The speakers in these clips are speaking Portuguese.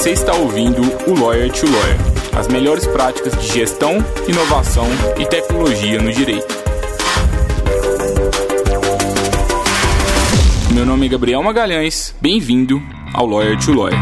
Você está ouvindo o Lawyer to Lawyer, as melhores práticas de gestão, inovação e tecnologia no direito. Meu nome é Gabriel Magalhães, bem-vindo ao Lawyer to Lawyer.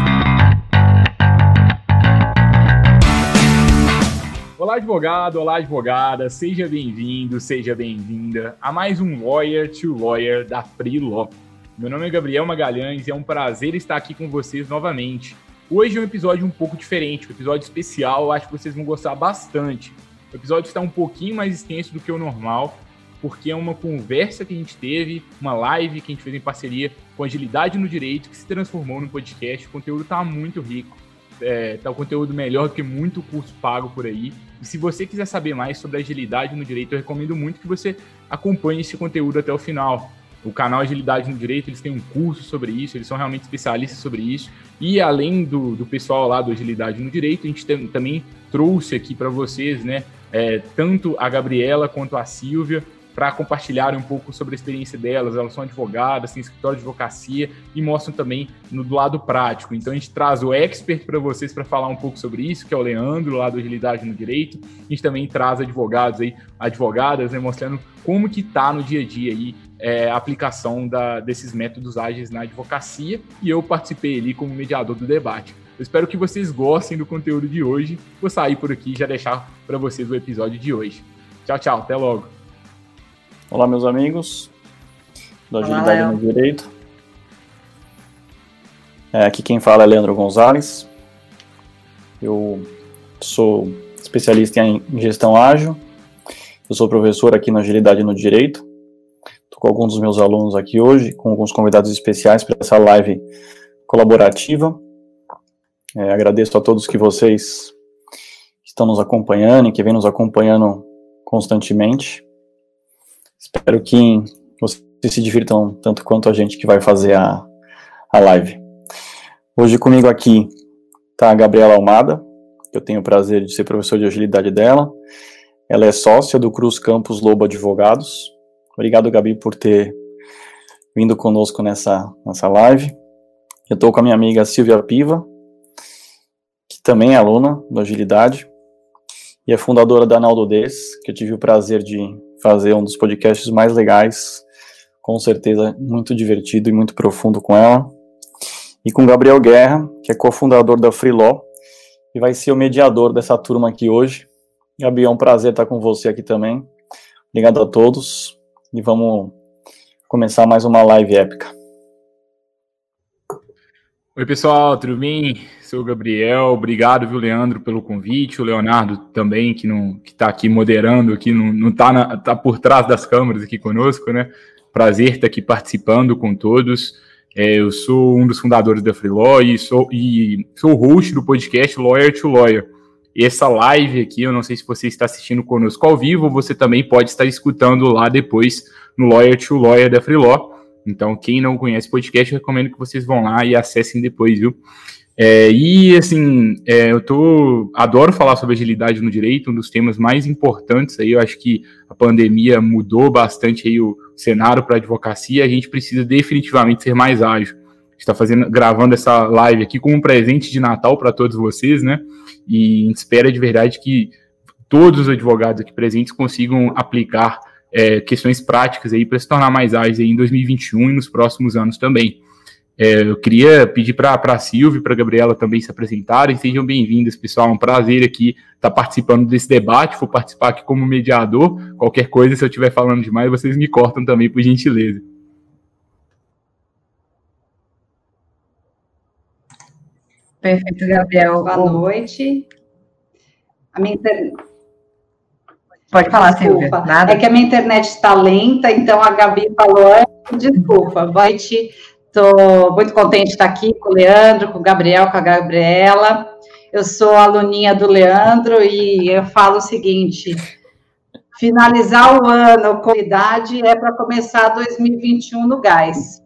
Olá, advogado, olá, advogada, seja bem-vindo, seja bem-vinda a mais um Lawyer to Lawyer da Law. Meu nome é Gabriel Magalhães e é um prazer estar aqui com vocês novamente. Hoje é um episódio um pouco diferente, um episódio especial, acho que vocês vão gostar bastante. O episódio está um pouquinho mais extenso do que o normal, porque é uma conversa que a gente teve, uma live que a gente fez em parceria com Agilidade no Direito, que se transformou no podcast. O conteúdo está muito rico, é, tá o conteúdo melhor do que muito curso pago por aí. E se você quiser saber mais sobre agilidade no direito, eu recomendo muito que você acompanhe esse conteúdo até o final. O canal Agilidade no Direito, eles têm um curso sobre isso, eles são realmente especialistas sobre isso. E além do, do pessoal lá do Agilidade no Direito, a gente tem, também trouxe aqui para vocês, né, é, tanto a Gabriela quanto a Silvia, para compartilharem um pouco sobre a experiência delas. Elas são advogadas, têm escritório de advocacia e mostram também no do lado prático. Então a gente traz o expert para vocês para falar um pouco sobre isso, que é o Leandro, lá do Agilidade no Direito. A gente também traz advogados aí, advogadas, né, mostrando como que tá no dia a dia aí é, a aplicação da, desses métodos ágeis na advocacia. E eu participei ali como mediador do debate. Eu espero que vocês gostem do conteúdo de hoje. Vou sair por aqui e já deixar para vocês o episódio de hoje. Tchau, tchau. Até logo. Olá, meus amigos do Agilidade Olá, no Direito. É, aqui quem fala é Leandro Gonzalez. Eu sou especialista em gestão ágil. Eu sou professor aqui na Agilidade no Direito. Estou com alguns dos meus alunos aqui hoje, com alguns convidados especiais para essa live colaborativa. É, agradeço a todos que vocês estão nos acompanhando e que vêm nos acompanhando constantemente. Espero que vocês se divirtam tanto quanto a gente que vai fazer a, a live. Hoje comigo aqui está a Gabriela Almada, eu tenho o prazer de ser professor de agilidade dela. Ela é sócia do Cruz Campos Lobo Advogados. Obrigado, Gabi, por ter vindo conosco nessa, nessa live. Eu estou com a minha amiga Silvia Piva, que também é aluna do Agilidade e é fundadora da Naldo Des, que eu tive o prazer de fazer um dos podcasts mais legais, com certeza muito divertido e muito profundo com ela. E com Gabriel Guerra, que é cofundador da Freelaw e vai ser o mediador dessa turma aqui hoje. Gabi, é um prazer estar com você aqui também. Obrigado a todos e vamos começar mais uma live épica. Oi, pessoal, tudo bem? Sou o Gabriel. Obrigado, viu, Leandro, pelo convite. O Leonardo também, que não que está aqui moderando, aqui não, não tá, tá por trás das câmeras aqui conosco, né? Prazer estar aqui participando com todos. É, eu sou um dos fundadores da Freelaw e sou, e sou host do podcast Lawyer to Lawyer. Essa live aqui, eu não sei se você está assistindo conosco ao vivo, você também pode estar escutando lá depois no Lawyer to Lawyer da Freelaw. Então, quem não conhece o podcast, recomendo que vocês vão lá e acessem depois, viu? É, e assim, é, eu tô adoro falar sobre agilidade no direito, um dos temas mais importantes aí. Eu acho que a pandemia mudou bastante aí o cenário para a advocacia. A gente precisa definitivamente ser mais ágil. Está fazendo, gravando essa live aqui como um presente de Natal para todos vocês, né? E a gente espera de verdade que todos os advogados aqui presentes consigam aplicar é, questões práticas aí para se tornar mais ágeis em 2021 e nos próximos anos também. É, eu queria pedir para a Silvia e para a Gabriela também se apresentarem. Sejam bem-vindas, pessoal. É um prazer aqui estar tá participando desse debate. Vou participar aqui como mediador. Qualquer coisa, se eu estiver falando demais, vocês me cortam também, por gentileza. Perfeito, Gabriel. Boa noite. A minha inter... Pode falar, Silvia. Nada. É que a minha internet está lenta, então a Gabi falou, desculpa, vai te. Estou muito contente de estar aqui com o Leandro, com o Gabriel, com a Gabriela. Eu sou aluninha do Leandro e eu falo o seguinte: finalizar o ano com idade é para começar 2021 no gás.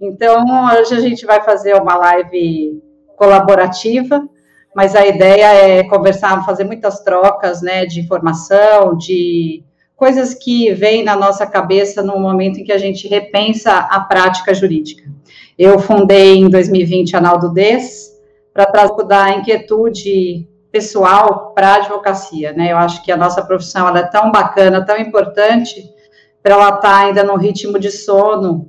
Então, hoje a gente vai fazer uma live colaborativa mas a ideia é conversar, fazer muitas trocas, né, de informação, de coisas que vêm na nossa cabeça no momento em que a gente repensa a prática jurídica. Eu fundei em 2020 a Naldo Des, para trazer da inquietude pessoal para a advocacia, né? Eu acho que a nossa profissão ela é tão bacana, tão importante, para ela estar tá ainda no ritmo de sono,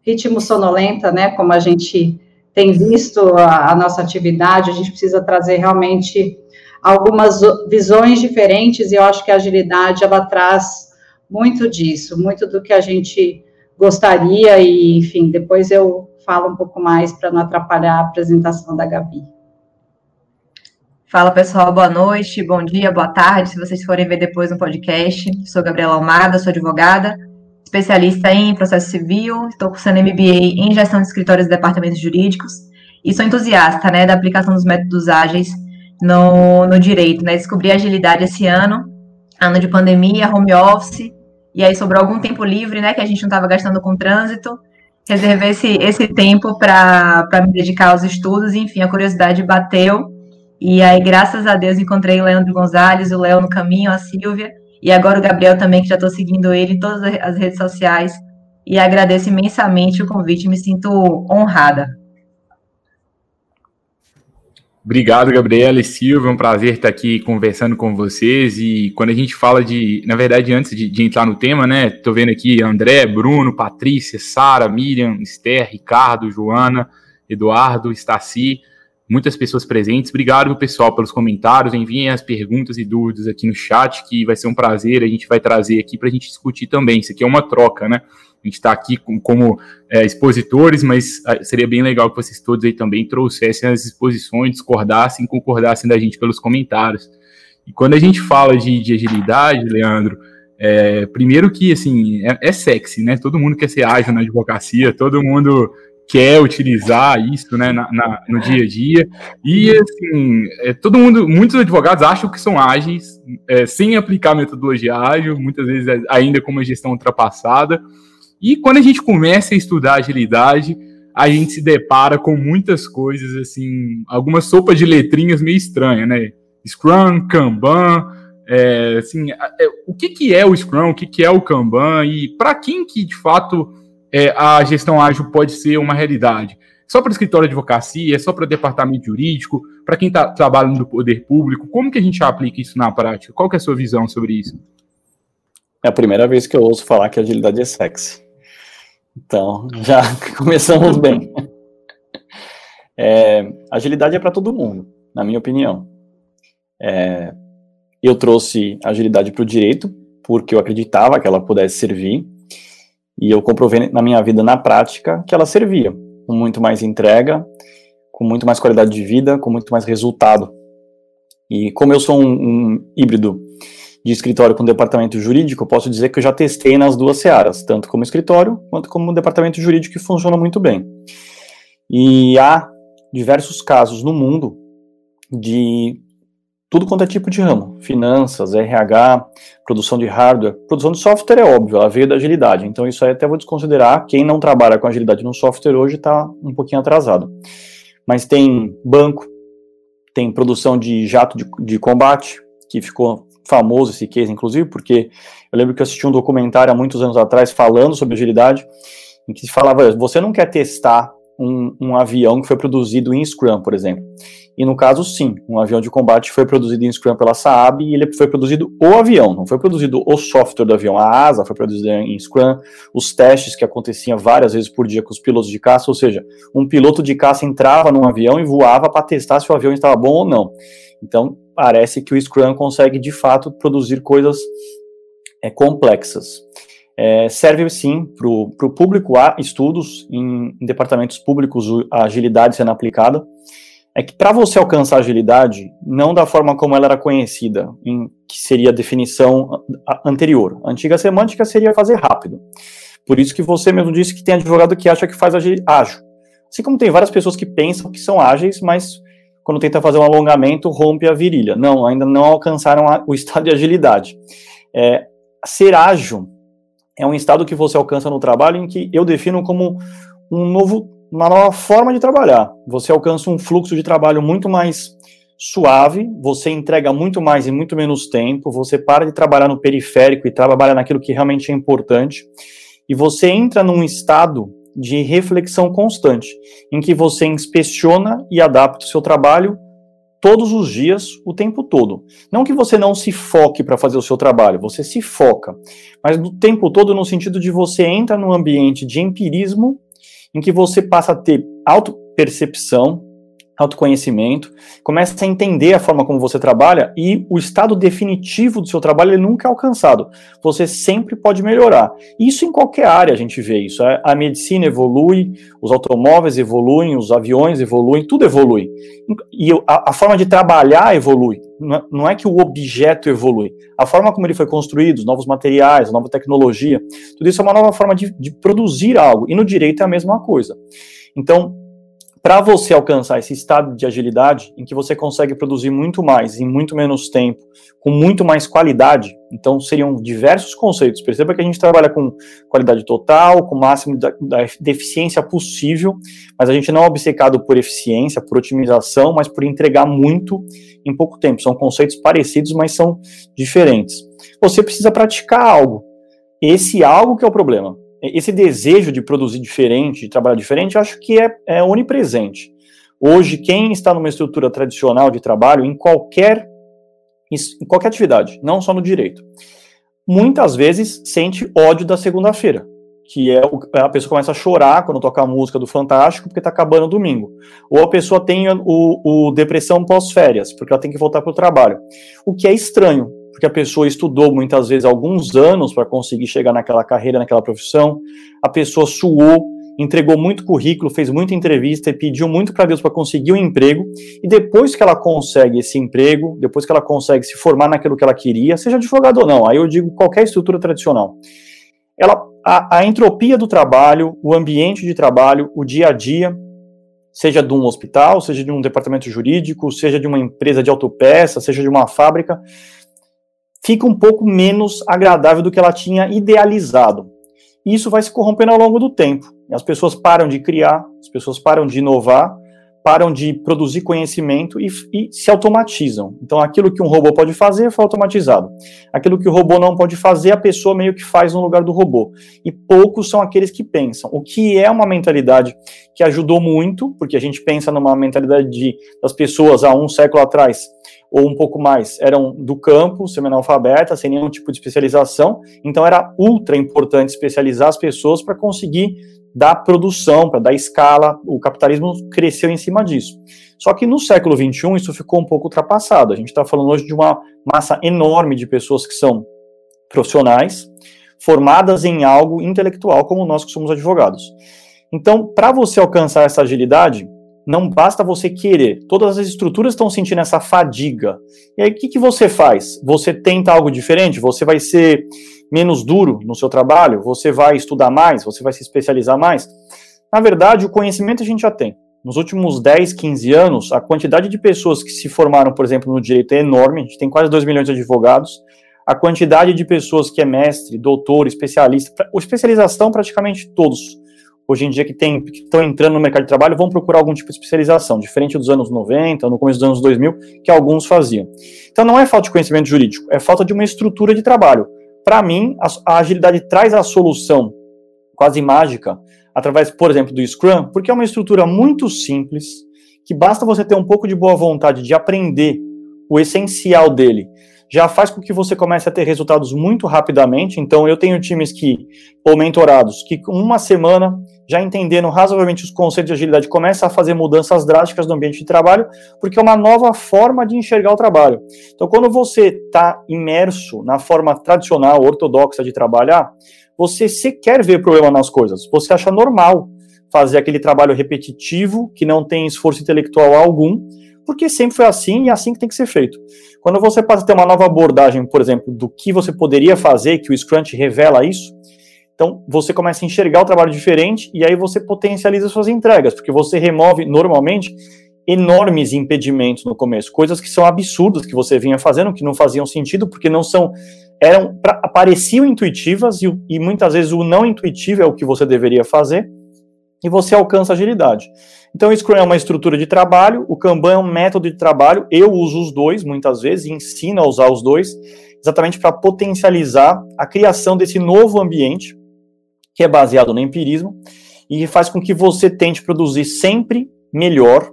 ritmo sonolenta, né? Como a gente tem visto a, a nossa atividade, a gente precisa trazer realmente algumas visões diferentes e eu acho que a agilidade ela traz muito disso, muito do que a gente gostaria e, enfim, depois eu falo um pouco mais para não atrapalhar a apresentação da Gabi. Fala pessoal, boa noite, bom dia, boa tarde, se vocês forem ver depois no podcast. Sou Gabriela Almada, sou advogada, especialista em processo civil, estou cursando MBA em gestão de escritórios e departamentos jurídicos e sou entusiasta né, da aplicação dos métodos ágeis no, no direito. Né? Descobri agilidade esse ano, ano de pandemia, home office, e aí sobrou algum tempo livre, né, que a gente não estava gastando com trânsito, reservei esse, esse tempo para me dedicar aos estudos, enfim, a curiosidade bateu e aí, graças a Deus, encontrei o Leandro Gonzalez, o Léo no caminho, a Silvia, e agora o Gabriel também, que já estou seguindo ele em todas as redes sociais. E agradeço imensamente o convite, me sinto honrada. Obrigado, Gabriela e Silvia. É um prazer estar aqui conversando com vocês. E quando a gente fala de, na verdade, antes de, de entrar no tema, né? Estou vendo aqui André, Bruno, Patrícia, Sara, Miriam, Esther, Ricardo, Joana, Eduardo, Staci muitas pessoas presentes. Obrigado, pessoal, pelos comentários. Enviem as perguntas e dúvidas aqui no chat, que vai ser um prazer. A gente vai trazer aqui para a gente discutir também. Isso aqui é uma troca, né? A gente está aqui com, como é, expositores, mas ah, seria bem legal que vocês todos aí também trouxessem as exposições, discordassem, concordassem da gente pelos comentários. E quando a gente fala de, de agilidade, Leandro, é, primeiro que, assim, é, é, sexy, né? Todo mundo quer ser ágil na advocacia, todo mundo quer utilizar isso né, na, na, no dia a dia. E, assim, é, todo mundo, muitos advogados acham que são ágeis, é, sem aplicar metodologia ágil, muitas vezes é, ainda com uma gestão ultrapassada. E quando a gente começa a estudar agilidade, a gente se depara com muitas coisas, assim, algumas sopas de letrinhas meio estranhas, né? Scrum, Kanban, é, assim, é, o que, que é o Scrum, o que, que é o Kanban, e para quem que, de fato, é, a gestão ágil pode ser uma realidade? Só para escritório de advocacia, só para departamento jurídico, para quem está trabalhando no poder público? Como que a gente aplica isso na prática? Qual que é a sua visão sobre isso? É a primeira vez que eu ouço falar que agilidade é sexy. Então, já começamos bem. É, agilidade é para todo mundo, na minha opinião. É, eu trouxe agilidade para o direito, porque eu acreditava que ela pudesse servir e eu comprovei na minha vida, na prática, que ela servia, com muito mais entrega, com muito mais qualidade de vida, com muito mais resultado. E como eu sou um, um híbrido de escritório com departamento jurídico, eu posso dizer que eu já testei nas duas searas, tanto como escritório quanto como departamento jurídico, que funciona muito bem. E há diversos casos no mundo de tudo quanto é tipo de ramo, finanças, RH, produção de hardware, produção de software é óbvio, ela veio da agilidade, então isso aí até vou desconsiderar, quem não trabalha com agilidade no software hoje está um pouquinho atrasado. Mas tem banco, tem produção de jato de, de combate, que ficou famoso esse case, inclusive, porque eu lembro que eu assisti um documentário há muitos anos atrás falando sobre agilidade, em que se falava, você não quer testar um, um avião que foi produzido em Scrum, por exemplo. E no caso, sim, um avião de combate foi produzido em Scrum pela Saab e ele foi produzido o avião, não foi produzido o software do avião. A asa foi produzida em Scrum, os testes que aconteciam várias vezes por dia com os pilotos de caça, ou seja, um piloto de caça entrava num avião e voava para testar se o avião estava bom ou não. Então, parece que o Scrum consegue de fato produzir coisas é, complexas. É, serve sim para o público, há estudos em, em departamentos públicos a agilidade sendo aplicada é que para você alcançar agilidade, não da forma como ela era conhecida, em, que seria a definição anterior. A antiga semântica seria fazer rápido. Por isso que você mesmo disse que tem advogado que acha que faz ágil. Assim como tem várias pessoas que pensam que são ágeis, mas quando tenta fazer um alongamento, rompe a virilha. Não, ainda não alcançaram a, o estado de agilidade. É, ser ágil é um estado que você alcança no trabalho em que eu defino como um novo uma nova forma de trabalhar. Você alcança um fluxo de trabalho muito mais suave, você entrega muito mais em muito menos tempo, você para de trabalhar no periférico e trabalha naquilo que realmente é importante, e você entra num estado de reflexão constante, em que você inspeciona e adapta o seu trabalho todos os dias, o tempo todo. Não que você não se foque para fazer o seu trabalho, você se foca, mas o tempo todo no sentido de você entra num ambiente de empirismo em que você passa a ter autopercepção, autoconhecimento, começa a entender a forma como você trabalha e o estado definitivo do seu trabalho ele nunca é alcançado. Você sempre pode melhorar. Isso em qualquer área a gente vê isso. É, a medicina evolui, os automóveis evoluem, os aviões evoluem, tudo evolui. E a, a forma de trabalhar evolui. Não é, é que o objeto evolui. A forma como ele foi construído, os novos materiais, a nova tecnologia, tudo isso é uma nova forma de, de produzir algo. E no direito é a mesma coisa. Então, para você alcançar esse estado de agilidade em que você consegue produzir muito mais em muito menos tempo, com muito mais qualidade, então seriam diversos conceitos. Perceba que a gente trabalha com qualidade total, com o máximo da, da eficiência possível, mas a gente não é obcecado por eficiência, por otimização, mas por entregar muito em pouco tempo. São conceitos parecidos, mas são diferentes. Você precisa praticar algo. Esse algo que é o problema esse desejo de produzir diferente, de trabalhar diferente, acho que é, é onipresente. Hoje, quem está numa estrutura tradicional de trabalho, em qualquer, em qualquer atividade, não só no direito, muitas vezes sente ódio da segunda-feira, que é o, a pessoa começa a chorar quando toca a música do Fantástico porque está acabando o domingo. Ou a pessoa tem o, o depressão pós-férias, porque ela tem que voltar para o trabalho. O que é estranho, porque a pessoa estudou muitas vezes alguns anos para conseguir chegar naquela carreira, naquela profissão, a pessoa suou, entregou muito currículo, fez muita entrevista e pediu muito para Deus para conseguir um emprego, e depois que ela consegue esse emprego, depois que ela consegue se formar naquilo que ela queria, seja advogado ou não, aí eu digo qualquer estrutura tradicional, ela, a, a entropia do trabalho, o ambiente de trabalho, o dia a dia, seja de um hospital, seja de um departamento jurídico, seja de uma empresa de autopeça, seja de uma fábrica, fica um pouco menos agradável do que ela tinha idealizado. E isso vai se corrompendo ao longo do tempo. As pessoas param de criar, as pessoas param de inovar, param de produzir conhecimento e, e, se automatizam. Então, aquilo que um robô pode fazer foi automatizado. Aquilo que o robô não pode fazer, a pessoa meio que faz no lugar do robô. E poucos são aqueles que pensam. O que é uma mentalidade que ajudou muito, porque a gente pensa numa mentalidade de, das pessoas há um século atrás, ou um pouco mais, eram do campo, semi-analfabeta, sem nenhum tipo de especialização, então era ultra importante especializar as pessoas para conseguir dar produção, para dar escala, o capitalismo cresceu em cima disso. Só que no século XXI isso ficou um pouco ultrapassado, a gente está falando hoje de uma massa enorme de pessoas que são profissionais, formadas em algo intelectual, como nós que somos advogados. Então, para você alcançar essa agilidade, não basta você querer. Todas as estruturas estão sentindo essa fadiga. E aí, o que, que você faz? Você tenta algo diferente? Você vai ser menos duro no seu trabalho? Você vai estudar mais? Você vai se especializar mais? Na verdade, o conhecimento a gente já tem. Nos últimos 10, 15 anos, a quantidade de pessoas que se formaram, por exemplo, no direito é enorme. A gente tem quase 2 milhões de advogados. A quantidade de pessoas que é mestre, doutor, especialista, especialização praticamente todos hoje em dia que estão entrando no mercado de trabalho vão procurar algum tipo de especialização, diferente dos anos 90, no começo dos anos 2000, que alguns faziam. Então não é falta de conhecimento jurídico, é falta de uma estrutura de trabalho. Para mim, a, a, agilidade traz a solução quase mágica através, por exemplo, do Scrum, porque é uma estrutura muito simples, que basta você ter um pouco de boa vontade de aprender o essencial dele já faz com que você comece a ter resultados muito rapidamente. Então, eu tenho times que, ou mentorados, que com uma semana, já entendendo razoavelmente os conceitos de agilidade, começa a fazer mudanças drásticas no ambiente de trabalho, porque é uma nova forma de enxergar o trabalho. Então, quando você está imerso na forma tradicional, ortodoxa de trabalhar, você sequer vê problema nas coisas. Você acha normal fazer aquele trabalho repetitivo, que não tem esforço intelectual algum, porque sempre foi assim e é assim que tem que ser feito. Quando você passa a ter uma nova abordagem, por exemplo, do que você poderia fazer, que o Scrum revela isso, então você começa a enxergar o trabalho diferente e aí você potencializa suas entregas, porque você remove normalmente enormes impedimentos no começo, coisas que são absurdas que você vinha fazendo, que não faziam sentido, porque não são eram pra, pareciam intuitivas e, e muitas vezes o não intuitivo é o que você deveria fazer e você alcança agilidade. Então, o Scrum é uma estrutura de trabalho, o Kanban é um método de trabalho, eu uso os dois muitas vezes, e ensino a usar os dois, exatamente para potencializar a criação desse novo ambiente, que é baseado no empirismo, e faz com que você tente produzir sempre melhor,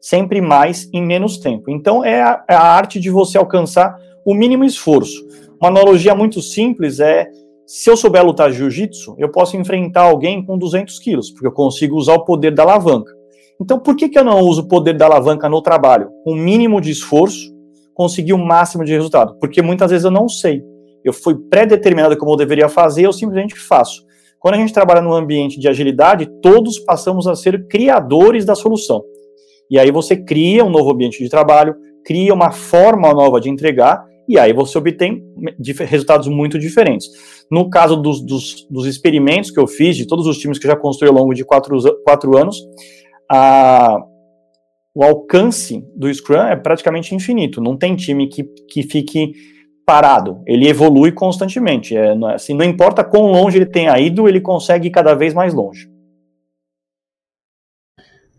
sempre mais em menos tempo. Então é a, é a arte de você alcançar o mínimo esforço. Uma analogia muito simples é se eu souber lutar jiu-jitsu, eu posso enfrentar alguém com 200 quilos, porque eu consigo usar o poder da alavanca. Então, por que, que eu não uso o poder da alavanca no trabalho? Com o mínimo de esforço, conseguir o máximo de resultado. Porque muitas vezes eu não sei. Eu fui pré-determinado como eu deveria fazer, eu simplesmente faço. Quando a gente trabalha no ambiente de agilidade, todos passamos a ser criadores da solução. E aí você cria um novo ambiente de trabalho, cria uma forma nova de entregar, e aí você obtém resultados muito diferentes. No caso dos, dos, dos experimentos que eu fiz, de todos os times que eu já construí ao longo de quatro, quatro anos, a, o alcance do Scrum é praticamente infinito. Não tem time que, que fique parado. Ele evolui constantemente. É, é, assim, não importa quão longe ele tenha ido, ele consegue ir cada vez mais longe.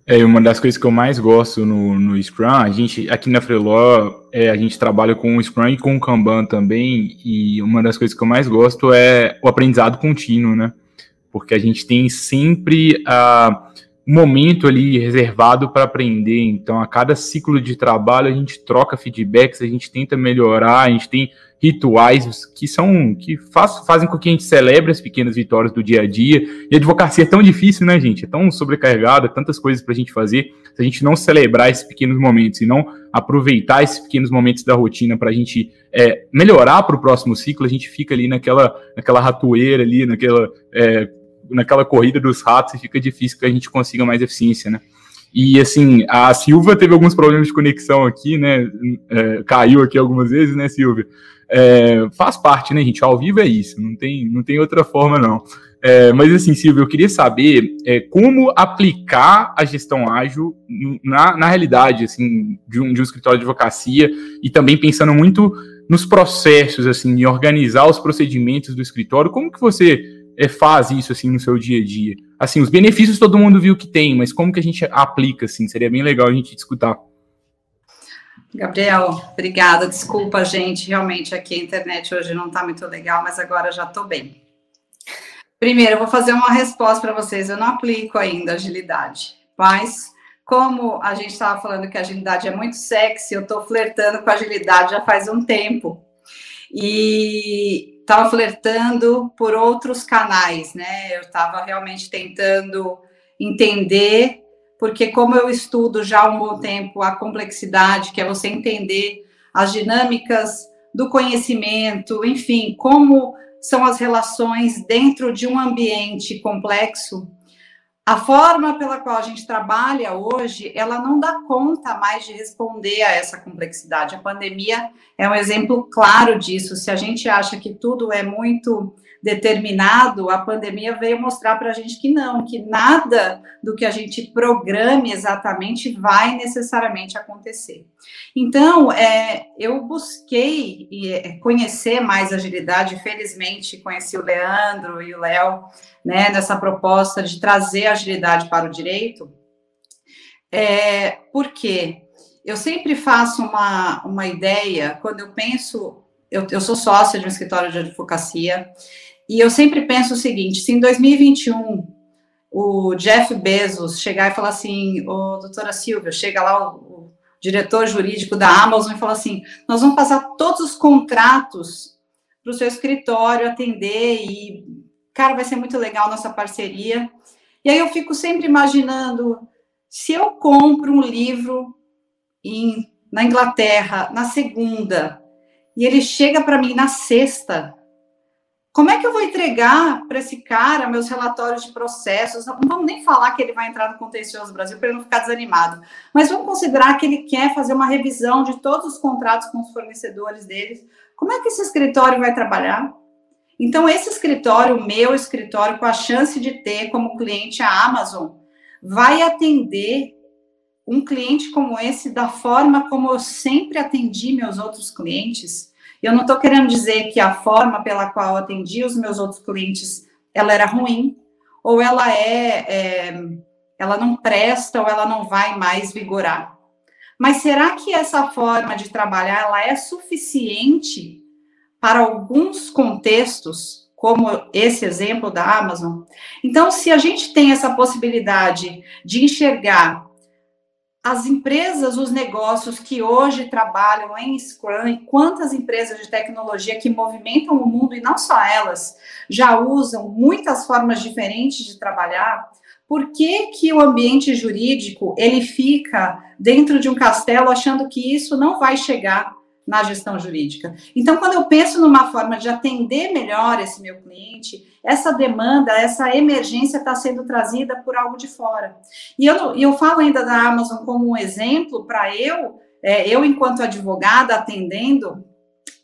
É uma das coisas que eu mais gosto no, no Scrum, a gente aqui na Freeló, é, a gente trabalha com o Scrum e com o Kanban também, e uma das coisas que eu mais gosto é o aprendizado contínuo, né? Porque a gente tem sempre a momento ali reservado para aprender. Então, a cada ciclo de trabalho a gente troca feedbacks, a gente tenta melhorar, a gente tem rituais que são que faz, fazem com que a gente celebre as pequenas vitórias do dia a dia. E a advocacia é tão difícil, né, gente? É tão sobrecarregada, tantas coisas para a gente fazer. Se a gente não celebrar esses pequenos momentos e não aproveitar esses pequenos momentos da rotina para a gente é, melhorar para o próximo ciclo, a gente fica ali naquela, naquela ratoeira ali, naquela é, naquela corrida dos ratos e fica difícil que a gente consiga mais eficiência, né? E assim, a Silva teve alguns problemas de conexão aqui, né? É, caiu aqui algumas vezes, né, Silvia? É, faz parte, né, gente? Ao vivo é isso, não tem, não tem outra forma, não. É, mas assim, Silvia, eu queria saber é, como aplicar a gestão ágil na, na realidade, assim, de um, de um escritório de advocacia e também pensando muito nos processos, assim, em organizar os procedimentos do escritório. Como que você é, faz isso assim no seu dia a dia? Assim, os benefícios todo mundo viu que tem, mas como que a gente aplica assim? Seria bem legal a gente escutar. Gabriel, obrigada. Desculpa, gente. Realmente aqui a internet hoje não está muito legal, mas agora já estou bem. Primeiro, eu vou fazer uma resposta para vocês. Eu não aplico ainda agilidade, mas como a gente estava falando que agilidade é muito sexy, eu estou flertando com agilidade já faz um tempo. E estava flertando por outros canais, né? Eu estava realmente tentando entender, porque como eu estudo já há um bom tempo a complexidade, que é você entender as dinâmicas do conhecimento, enfim, como são as relações dentro de um ambiente complexo, a forma pela qual a gente trabalha hoje, ela não dá conta mais de responder a essa complexidade. A pandemia é um exemplo claro disso. Se a gente acha que tudo é muito determinado, a pandemia veio mostrar para a gente que não, que nada do que a gente programe exatamente vai necessariamente acontecer. Então, é, eu busquei é, conhecer mais agilidade, felizmente conheci o Leandro e o Léo, né, nessa proposta de trazer agilidade para o direito, é, porque eu sempre faço uma, uma ideia, quando eu penso, eu, eu sou sócia de um escritório de advocacia, e eu sempre penso o seguinte: se em 2021 o Jeff Bezos chegar e falar assim, ô doutora Silvia, chega lá o, o diretor jurídico da Amazon e fala assim: nós vamos passar todos os contratos para o seu escritório atender e, cara, vai ser muito legal nossa parceria. E aí eu fico sempre imaginando se eu compro um livro em, na Inglaterra na segunda e ele chega para mim na sexta, como é que eu vou entregar para esse cara meus relatórios de processos? Não vamos nem falar que ele vai entrar no contencioso Brasil para ele não ficar desanimado, mas vamos considerar que ele quer fazer uma revisão de todos os contratos com os fornecedores deles. Como é que esse escritório vai trabalhar? Então, esse escritório, meu escritório, com a chance de ter como cliente a Amazon, vai atender um cliente como esse da forma como eu sempre atendi meus outros clientes eu não estou querendo dizer que a forma pela qual eu atendi os meus outros clientes ela era ruim, ou ela é, é ela não presta, ou ela não vai mais vigorar. Mas será que essa forma de trabalhar ela é suficiente para alguns contextos, como esse exemplo da Amazon. Então, se a gente tem essa possibilidade de enxergar as empresas, os negócios que hoje trabalham em Scrum e quantas empresas de tecnologia que movimentam o mundo e não só elas já usam muitas formas diferentes de trabalhar, por que, que o ambiente jurídico ele fica dentro de um castelo achando que isso não vai chegar na gestão jurídica. Então, quando eu penso numa forma de atender melhor esse meu cliente, essa demanda, essa emergência está sendo trazida por algo de fora. E eu, eu falo ainda da Amazon como um exemplo para eu, é, eu enquanto advogada atendendo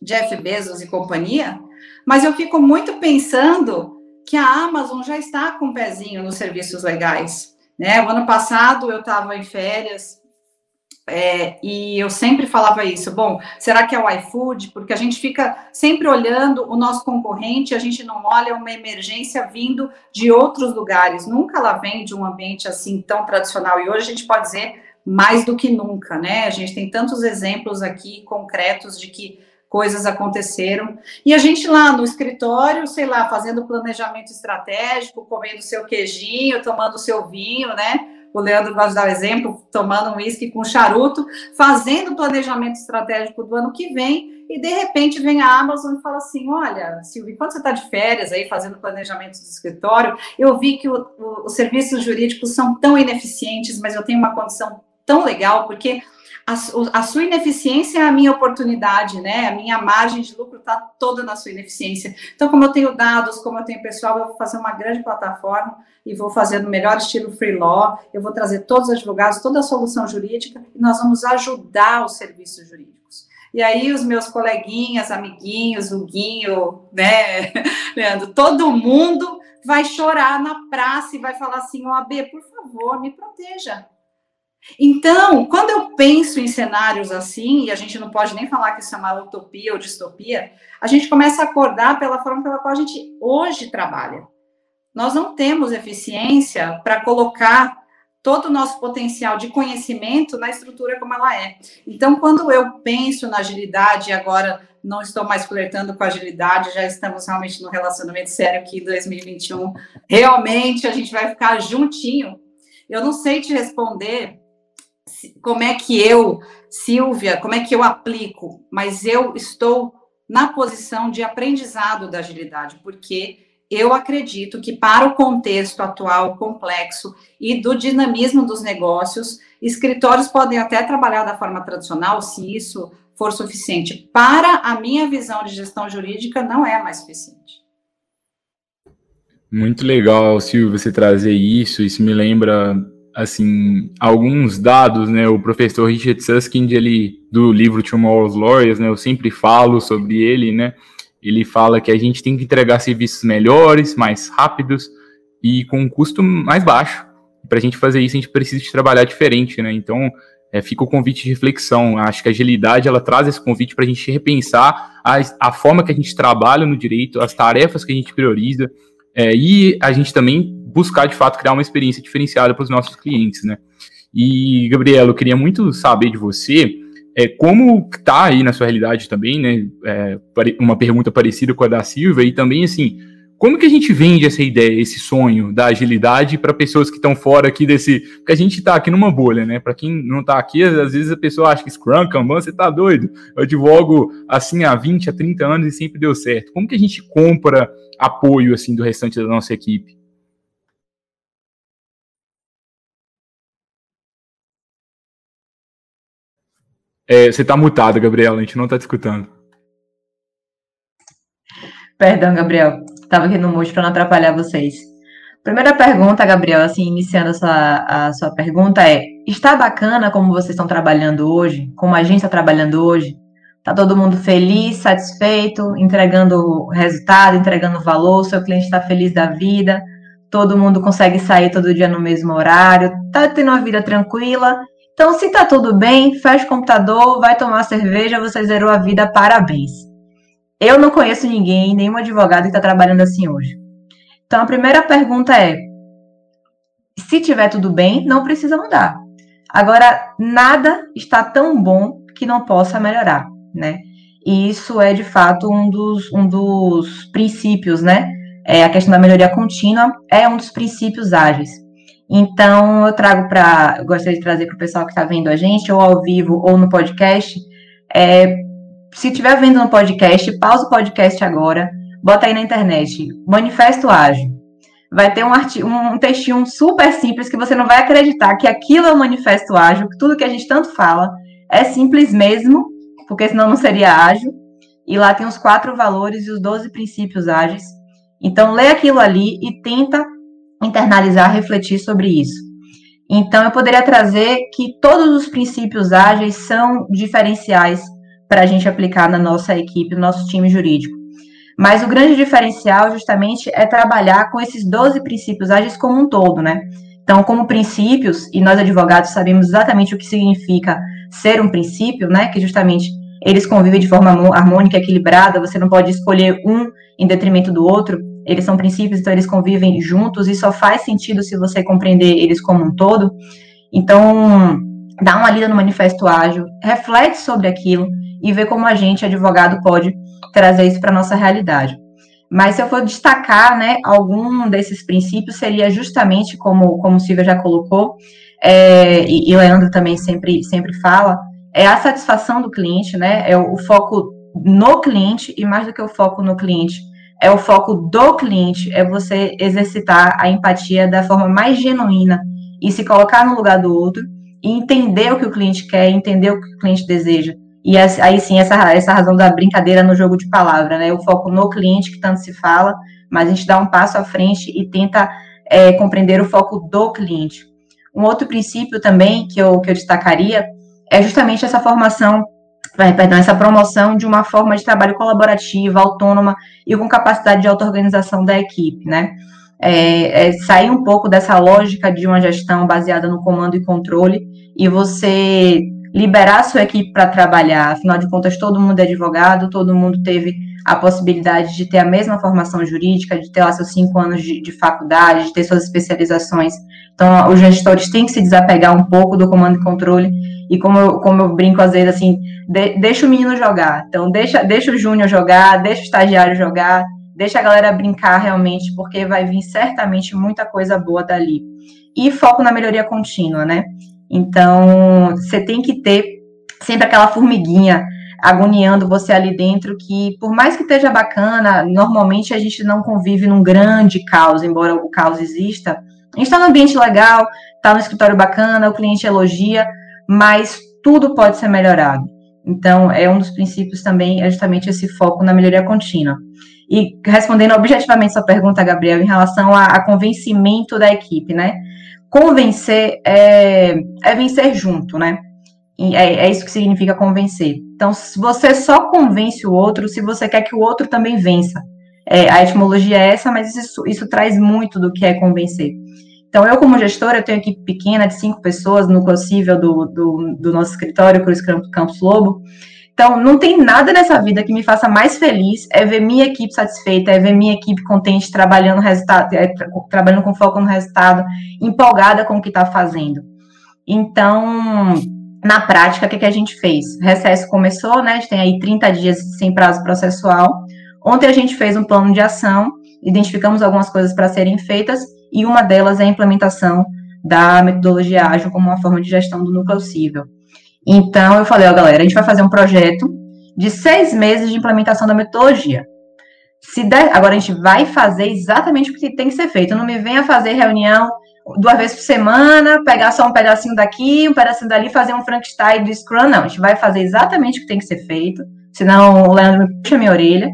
Jeff Bezos e companhia, mas eu fico muito pensando que a Amazon já está com um pezinho nos serviços legais. Né? O ano passado eu estava em férias é, e eu sempre falava isso. Bom, será que é o iFood? Porque a gente fica sempre olhando o nosso concorrente, a gente não olha uma emergência vindo de outros lugares. Nunca ela vem de um ambiente assim tão tradicional. E hoje a gente pode dizer mais do que nunca, né? A gente tem tantos exemplos aqui concretos de que coisas aconteceram. E a gente lá no escritório, sei lá, fazendo planejamento estratégico, comendo seu queijinho, tomando seu vinho, né? O Leandro de dar o exemplo, tomando um uísque com charuto, fazendo o planejamento estratégico do ano que vem, e de repente vem a Amazon e fala assim: olha, Silvia, enquanto você está de férias aí fazendo planejamento do escritório, eu vi que o, o, os serviços jurídicos são tão ineficientes, mas eu tenho uma condição tão legal, porque a, sua ineficiência é a minha oportunidade, né? A minha margem de lucro está toda na sua ineficiência. Então, como eu tenho dados, como eu tenho pessoal, eu vou fazer uma grande plataforma e vou fazer no melhor estilo free law, eu vou trazer todos os advogados, toda a solução jurídica e nós vamos ajudar os serviços jurídicos. E aí os meus coleguinhas, amiguinhos, o Guinho, né, Leandro, todo mundo vai chorar na praça e vai falar assim, OAB, por favor, me proteja. Então, quando eu penso em cenários assim, e a gente não pode nem falar que isso é uma utopia ou distopia, a gente começa a acordar pela forma pela qual a gente hoje trabalha. Nós não temos eficiência para colocar todo o nosso potencial de conhecimento na estrutura como ela é. Então, quando eu penso na agilidade, agora não estou mais flertando com agilidade, já estamos realmente no relacionamento sério aqui em 2021. Realmente a gente vai ficar juntinho. Eu não sei te responder como é que eu, Silvia, como é que eu aplico, mas eu estou na posição de aprendizado da agilidade, porque eu acredito que para o contexto atual complexo e do dinamismo dos negócios, escritórios podem até trabalhar da forma tradicional, se isso for suficiente. Para a minha visão de gestão jurídica, não é mais suficiente. Muito legal, Silvia, você trazer isso. Isso me lembra assim, alguns dados, né, o professor Richard Susskind, ele, do livro Tomorrow's Lawyers, né, eu sempre falo sobre ele, né, ele fala que a gente tem que entregar serviços melhores, mais rápidos e com um custo mais baixo. Para a gente fazer isso, a gente precisa de trabalhar diferente, né, então é, fica o convite de reflexão. Acho que a agilidade, ela traz esse convite para a gente repensar a, a forma que a gente trabalha no direito, as tarefas que a gente prioriza, é, e a gente também buscar, de fato, criar uma experiência diferenciada para os nossos clientes, né? E, Gabriela, eu queria muito saber de você é, como está aí na sua realidade também, né? É, uma pergunta parecida com a da Silva, e também, assim, como que a gente vende essa ideia, esse sonho da agilidade para pessoas que estão fora aqui desse. Porque a gente está aqui numa bolha, né? Para quem não está aqui, às vezes a pessoa acha que Scrum, Kanban, você está doido. Eu advogo assim há 20, há 30 anos e sempre deu certo. Como que a gente compra apoio assim do restante da nossa equipe? É, você está mutada, Gabriela, a gente não está te escutando. Perdão, Gabriel. Estava aqui no mute para não atrapalhar vocês. Primeira pergunta, Gabriel, assim, iniciando a sua, a sua pergunta é: está bacana como vocês estão trabalhando hoje? Como a gente está trabalhando hoje? Está todo mundo feliz, satisfeito, entregando resultado, entregando valor, seu cliente está feliz da vida, todo mundo consegue sair todo dia no mesmo horário, está tendo uma vida tranquila então, se tá tudo bem, fecha o computador, vai tomar cerveja, você zerou a vida, parabéns. Eu não conheço ninguém, nenhum advogado que está trabalhando assim hoje. Então, a primeira pergunta é: se tiver tudo bem, não precisa mudar. Agora, nada está tão bom que não possa melhorar, né? E isso é de fato um dos, um dos princípios, né? é, a questão da melhoria contínua é um dos princípios ágeis. Então, eu trago para, gostaria de trazer para o pessoal que está vendo a gente, ou ao vivo ou no podcast, é, se estiver vendo no podcast, pausa o podcast agora, bota aí na internet, Manifesto Ágil. Vai ter um, artigo, um textinho super simples que você não vai acreditar que aquilo é um manifesto ágil, que tudo que a gente tanto fala é simples mesmo, porque senão não seria ágil. E lá tem os quatro valores e os doze princípios ágeis. Então, lê aquilo ali e tenta internalizar, refletir sobre isso. Então, eu poderia trazer que todos os princípios ágeis são diferenciais para a gente aplicar na nossa equipe, no nosso time jurídico. Mas o grande diferencial, justamente, é trabalhar com esses 12 princípios ágeis como um todo, né? Então, como princípios, e nós advogados sabemos exatamente o que significa ser um princípio, né? Que justamente eles convivem de forma harmônica, equilibrada, você não pode escolher um em detrimento do outro. Eles são princípios, então eles convivem juntos e só faz sentido se você compreender eles como um todo. Então, dá uma lida no manifesto ágil, reflete sobre aquilo e vê como a gente, advogado, pode trazer isso para a nossa realidade. Mas se eu for destacar, né, algum desses princípios seria justamente como, como Silvia já colocou, é, e, e Leandro também sempre, sempre fala, é a satisfação do cliente, né, é o, o foco no cliente, e mais do que o foco no cliente, é o foco do cliente, é você exercitar a empatia da forma mais genuína e se colocar no lugar do outro e entender o que o cliente quer, entender o que o cliente deseja. E aí sim, essa, essa razão da brincadeira no jogo de palavra, né? O foco no cliente, que tanto se fala, mas a gente dá um passo à frente e tenta é, compreender o foco do cliente. Um outro princípio também que eu, que eu destacaria é justamente essa formação, perdão, essa promoção de uma forma de trabalho colaborativa, autônoma e com capacidade de auto-organização da equipe, né? É, é, sair um pouco dessa lógica de uma gestão baseada no comando e controle e você liberar a sua equipe para trabalhar. Afinal de contas, todo mundo é advogado, todo mundo teve a possibilidade de ter a mesma formação jurídica, de ter lá seus cinco anos de, de faculdade, de ter suas especializações. Então, os gestores têm que se desapegar um pouco do comando e controle. E como eu, como eu brinco às vezes, assim, de, deixa o menino jogar. Então, deixa, deixa o júnior jogar, deixa o estagiário jogar, deixa a galera brincar realmente, porque vai vir certamente muita coisa boa dali. E foco na melhoria contínua, né? Então, você tem que ter sempre aquela formiguinha agoniando você ali dentro, que por mais que esteja bacana, normalmente a gente não convive num grande caos, embora o caos exista. A gente está num ambiente legal, está no escritório bacana, o cliente elogia, mas tudo pode ser melhorado. Então, é um dos princípios também, é justamente esse foco na melhoria contínua. E respondendo objetivamente sua pergunta, Gabriel, em relação a, a convencimento da equipe, né? Convencer é, é vencer junto, né? É, é, isso que significa convencer. Então, você só convence o outro, se você quer que o outro também vença. É, a etimologia é essa, mas isso, isso traz muito do que é convencer. Então, eu, como gestora, eu tenho equipe pequena de cinco pessoas no possível do, do, do nosso escritório, Cruz Campos Lobo. Então, não tem nada nessa vida que me faça mais feliz é ver minha equipe satisfeita, é ver minha equipe contente, trabalhando resultado, é, tra trabalhando com foco no resultado, empolgada com o que está fazendo. Então, na prática, o que, que a gente fez? O recesso começou, né? A gente tem aí 30 dias sem prazo processual. Ontem a gente fez um plano de ação, identificamos algumas coisas para serem feitas, e uma delas é a implementação da metodologia ágil como uma forma de gestão do núcleo cível. Então, eu falei, ó, galera, a gente vai fazer um projeto de seis meses de implementação da metodologia. Se der, agora a gente vai fazer exatamente o que tem que ser feito. Não me venha fazer reunião duas vezes por semana, pegar só um pedacinho daqui, um pedacinho dali, fazer um Frankenstein do Scrum. Não, a gente vai fazer exatamente o que tem que ser feito. Senão o Leandro me puxa minha orelha.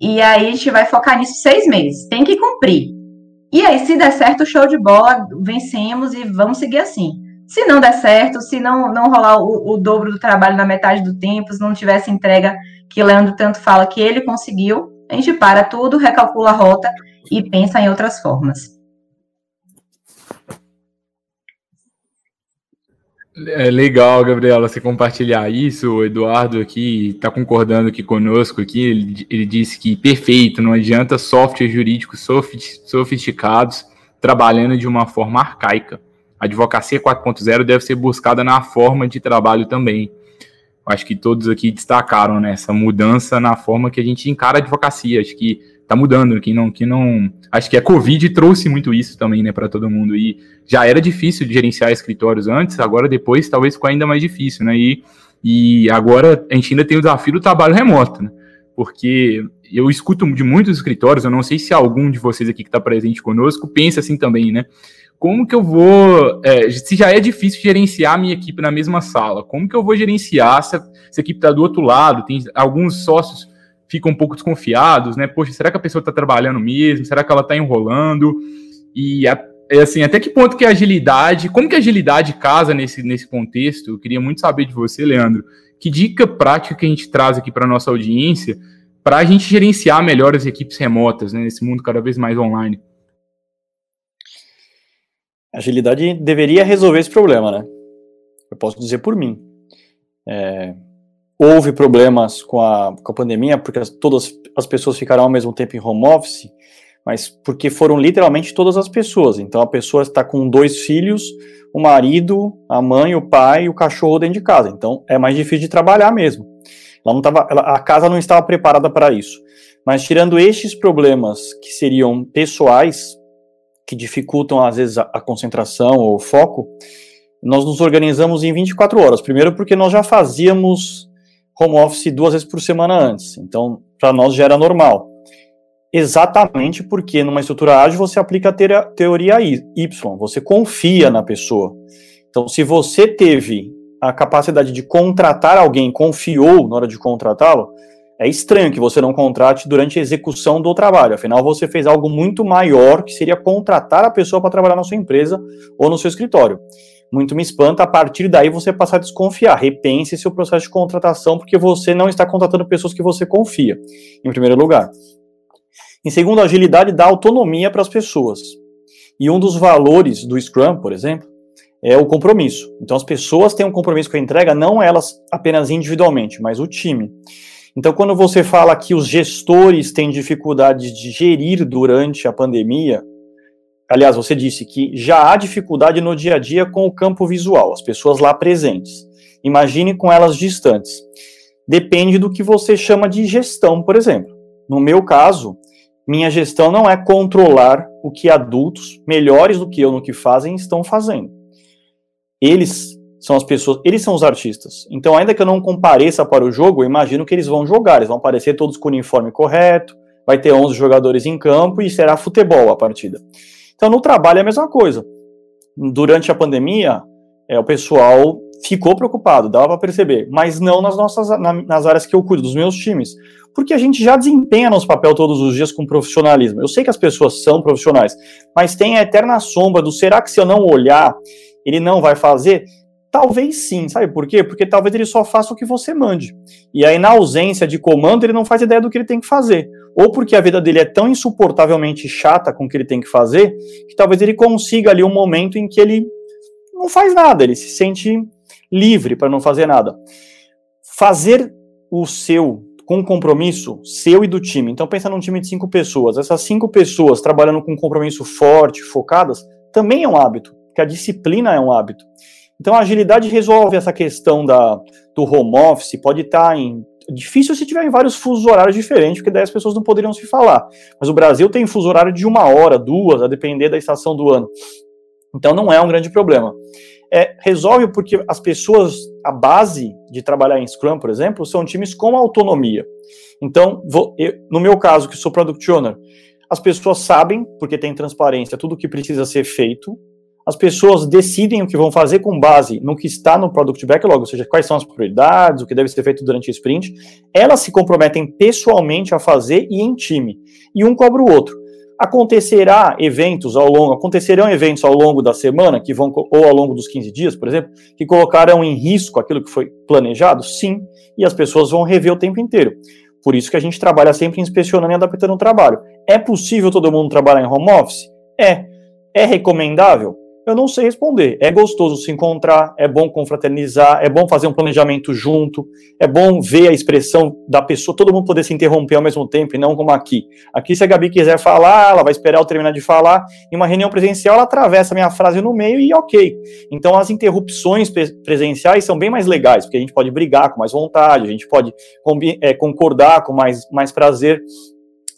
E aí a gente vai focar nisso seis meses. Tem que cumprir. E aí, se der certo, show de bola, vencemos e vamos seguir assim. Se não der certo, se não, não rolar o, o dobro do trabalho na metade do tempo, se não tivesse entrega que Leandro tanto fala que ele conseguiu, a gente para tudo, recalcula a rota e pensa em outras formas. É legal, Gabriela, você compartilhar isso. O Eduardo aqui está concordando aqui conosco aqui. Ele, ele, disse que perfeito, não adianta softwares jurídicos sofisticados trabalhando de uma forma arcaica. A advocacia 4.0 deve ser buscada na forma de trabalho também. acho que todos aqui destacaram né, essa mudança na forma que a gente encara a advocacia. Acho que está mudando, que não, que não. Acho que a Covid trouxe muito isso também, né, para todo mundo. E já era difícil de gerenciar escritórios antes, agora depois talvez ficou ainda mais difícil, né? E, e agora a gente ainda tem o desafio do trabalho remoto, né? Porque eu escuto de muitos escritórios, eu não sei se algum de vocês aqui que está presente conosco pensa assim também, né? Como que eu vou. É, se já é difícil gerenciar a minha equipe na mesma sala, como que eu vou gerenciar se a, se a equipe está do outro lado? Tem alguns sócios ficam um pouco desconfiados, né? Poxa, será que a pessoa está trabalhando mesmo? Será que ela está enrolando? E é assim, até que ponto que a agilidade, como que a agilidade casa nesse, nesse contexto? Eu queria muito saber de você, Leandro. Que dica prática que a gente traz aqui para nossa audiência para a gente gerenciar melhor as equipes remotas, né, nesse mundo cada vez mais online? Agilidade deveria resolver esse problema, né? Eu posso dizer por mim. É, houve problemas com a, com a pandemia, porque as, todas as pessoas ficaram ao mesmo tempo em home office, mas porque foram literalmente todas as pessoas. Então a pessoa está com dois filhos, o marido, a mãe, o pai e o cachorro dentro de casa. Então é mais difícil de trabalhar mesmo. Ela não tava, ela, a casa não estava preparada para isso. Mas tirando estes problemas que seriam pessoais, que dificultam às vezes a, concentração ou o foco, nós nos organizamos em 24 horas. Primeiro porque nós já fazíamos home office duas vezes por semana antes, então para nós já era normal. Exatamente porque numa estrutura ágil você aplica a teoria Y, você confia na pessoa. Então, se você teve a capacidade de contratar alguém, confiou na hora de contratá-lo, é estranho que você não contrate durante a execução do trabalho. Afinal, você fez algo muito maior, que seria contratar a pessoa para trabalhar na sua empresa ou no seu escritório. Muito me espanta, a partir daí você passar a desconfiar. Repense seu processo de contratação, porque você não está contratando pessoas que você confia, em primeiro lugar. Em segundo, a agilidade dá autonomia para as pessoas. E um dos valores do Scrum, por exemplo, é o compromisso. Então, as pessoas têm um compromisso com a entrega, não elas apenas individualmente, mas o time. Então, quando você fala que os gestores têm dificuldade de gerir durante a pandemia, aliás, você disse que já há dificuldade no dia a dia com o campo visual, as pessoas lá presentes. Imagine com elas distantes. Depende do que você chama de gestão, por exemplo. No meu caso, minha gestão não é controlar o que adultos, melhores do que eu no que fazem, estão fazendo. Eles são as pessoas, eles são os artistas. Então, ainda que eu não compareça para o jogo, eu imagino que eles vão jogar, eles vão aparecer todos com o uniforme correto, vai ter 11 jogadores em campo e será futebol a partida. Então, no trabalho é a mesma coisa. Durante a pandemia, é, o pessoal ficou preocupado, dava para perceber, mas não nas nossas na, nas áreas que eu cuido, dos meus times, porque a gente já desempenha nosso papel todos os dias com profissionalismo. Eu sei que as pessoas são profissionais, mas tem a eterna sombra do será que se eu não olhar, ele não vai fazer? Talvez sim, sabe por quê? Porque talvez ele só faça o que você mande. E aí, na ausência de comando, ele não faz ideia do que ele tem que fazer. Ou porque a vida dele é tão insuportavelmente chata com o que ele tem que fazer, que talvez ele consiga ali um momento em que ele não faz nada, ele se sente livre para não fazer nada. Fazer o seu com compromisso seu e do time. Então pensa num time de cinco pessoas. Essas cinco pessoas trabalhando com compromisso forte, focadas, também é um hábito, porque a disciplina é um hábito. Então a agilidade resolve essa questão da, do home office, pode estar em. Difícil se tiver em vários fusos horários diferentes, porque daí as pessoas não poderiam se falar. Mas o Brasil tem fuso horário de uma hora, duas, a depender da estação do ano. Então não é um grande problema. É, resolve porque as pessoas, a base de trabalhar em Scrum, por exemplo, são times com autonomia. Então, vou, eu, no meu caso, que sou Product Owner, as pessoas sabem, porque tem transparência, tudo o que precisa ser feito, as pessoas decidem o que vão fazer com base no que está no Product Backlog, ou seja, quais são as prioridades, o que deve ser feito durante o sprint. Elas se comprometem pessoalmente a fazer e em time. E um cobra o outro. Acontecerá eventos ao longo, acontecerão eventos ao longo da semana, que vão, ou ao longo dos 15 dias, por exemplo, que colocarão em risco aquilo que foi planejado? Sim, e as pessoas vão rever o tempo inteiro. Por isso que a gente trabalha sempre inspecionando e adaptando o trabalho. É possível todo mundo trabalhar em home office? É. É recomendável? Eu não sei responder. É gostoso se encontrar, é bom confraternizar, é bom fazer um planejamento junto, é bom ver a expressão da pessoa, todo mundo poder se interromper ao mesmo tempo e não como aqui. Aqui, se a Gabi quiser falar, ela vai esperar eu terminar de falar. Em uma reunião presencial, ela atravessa a minha frase no meio e ok. Então, as interrupções presenciais são bem mais legais, porque a gente pode brigar com mais vontade, a gente pode é, concordar com mais, mais prazer.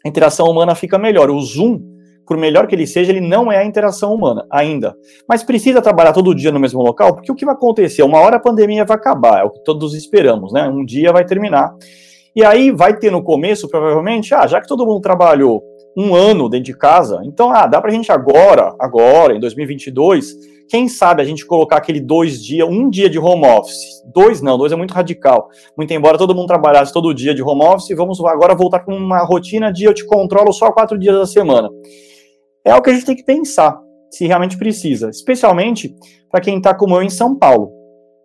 A interação humana fica melhor. O Zoom por melhor que ele seja, ele não é a interação humana ainda. Mas precisa trabalhar todo dia no mesmo local, porque o que vai acontecer? Uma hora a pandemia vai acabar, é o que todos esperamos, né? Um dia vai terminar. E aí vai ter no começo, provavelmente, ah, já que todo mundo trabalhou um ano dentro de casa, então, ah, dá pra gente agora, agora, em 2022, quem sabe a gente colocar aquele dois dias, um dia de home office. Dois não, dois é muito radical. Muito embora todo mundo trabalhasse todo dia de home office, vamos agora voltar com uma rotina de eu te controlo só quatro dias da semana é o que a gente tem que pensar, se realmente precisa, especialmente para quem está como eu em São Paulo.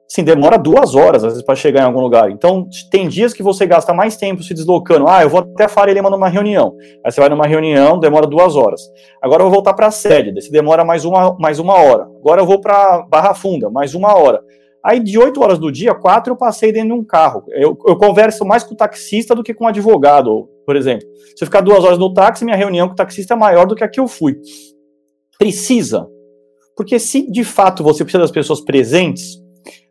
Sim, demora duas horas, às vezes, para chegar em algum lugar. Então, tem dias que você gasta mais tempo se deslocando. Ah, eu vou até a Faria Lima numa reunião. Aí você vai numa reunião, demora duas horas. Agora eu vou voltar para a sede, daí demora mais uma, mais uma hora. Agora eu vou para Barra Funda, mais uma hora. Aí, de oito horas do dia, quatro eu passei dentro de um carro. Eu, eu converso mais com o taxista do que com o advogado, por exemplo. Se eu ficar duas horas no táxi, minha reunião com o taxista é maior do que a que eu fui. Precisa. Porque se de fato você precisa das pessoas presentes,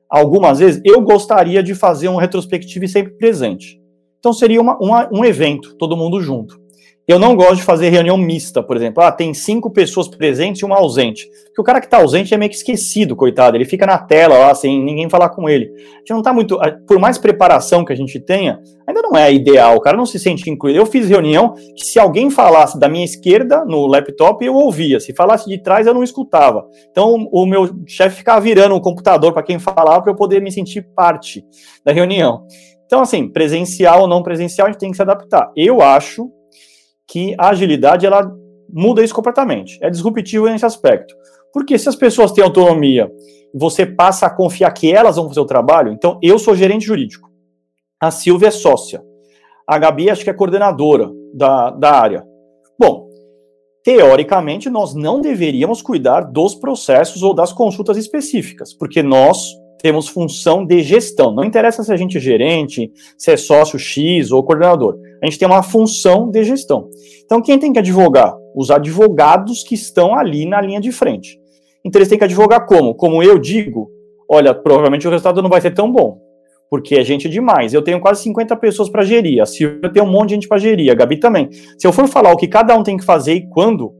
algumas vezes eu gostaria de fazer um retrospectivo sempre presente. Então seria uma, uma, um evento, todo mundo junto. Eu não gosto de fazer reunião mista, por exemplo. Ah, tem cinco pessoas presentes e uma ausente. Porque o cara que está ausente é meio que esquecido, coitado. Ele fica na tela lá, sem ninguém falar com ele. A gente não está muito. Por mais preparação que a gente tenha, ainda não é ideal. O cara não se sente incluído. Eu fiz reunião que se alguém falasse da minha esquerda no laptop, eu ouvia. Se falasse de trás, eu não escutava. Então o meu chefe ficava virando o computador para quem falava para eu poder me sentir parte da reunião. Então, assim, presencial ou não presencial, a gente tem que se adaptar. Eu acho que a agilidade ela muda isso completamente. É disruptivo nesse aspecto. Porque se as pessoas têm autonomia, você passa a confiar que elas vão fazer o trabalho. Então, eu sou gerente jurídico. A Silvia é sócia. A Gabi acho que é coordenadora da, da área. Bom, teoricamente, nós não deveríamos cuidar dos processos ou das consultas específicas, porque nós temos função de gestão. Não interessa se a gente é gerente, se é sócio X ou coordenador. A gente tem uma função de gestão. Então, quem tem que advogar? Os advogados que estão ali na linha de frente. Então, eles têm que advogar como? Como eu digo, olha, provavelmente o resultado não vai ser tão bom, porque é gente demais. Eu tenho quase 50 pessoas para gerir, a Silvia tem um monte de gente para gerir, a Gabi também. Se eu for falar o que cada um tem que fazer e quando,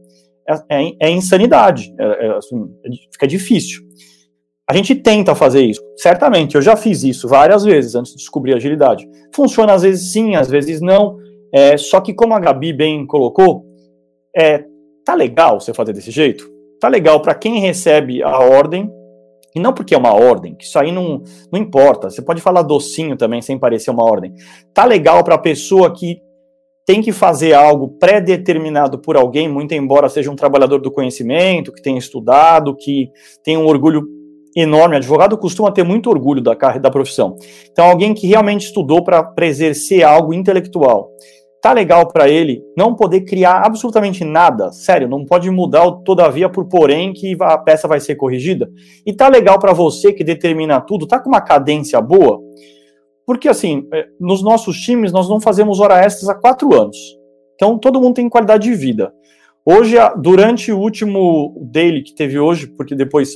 é, é, é insanidade, é, é assim, fica difícil. A gente tenta fazer isso, certamente. Eu já fiz isso várias vezes antes de descobrir agilidade. Funciona às vezes sim, às vezes não. É, só que, como a Gabi bem colocou, é, tá legal você fazer desse jeito? Tá legal para quem recebe a ordem, e não porque é uma ordem, que isso aí não, não importa. Você pode falar docinho também, sem parecer uma ordem. Tá legal para a pessoa que tem que fazer algo pré-determinado por alguém, muito embora seja um trabalhador do conhecimento, que tenha estudado, que tenha um orgulho enorme. Advogado costuma ter muito orgulho da, da profissão. Então, alguém que realmente estudou para exercer algo intelectual. Tá legal para ele não poder criar absolutamente nada, sério, não pode mudar o todavia por porém que a peça vai ser corrigida. E tá legal para você que determina tudo, tá com uma cadência boa, porque assim, é, nos nossos times nós não fazemos hora extras há quatro anos. Então todo mundo tem qualidade de vida. Hoje, durante o último daily que teve hoje, porque depois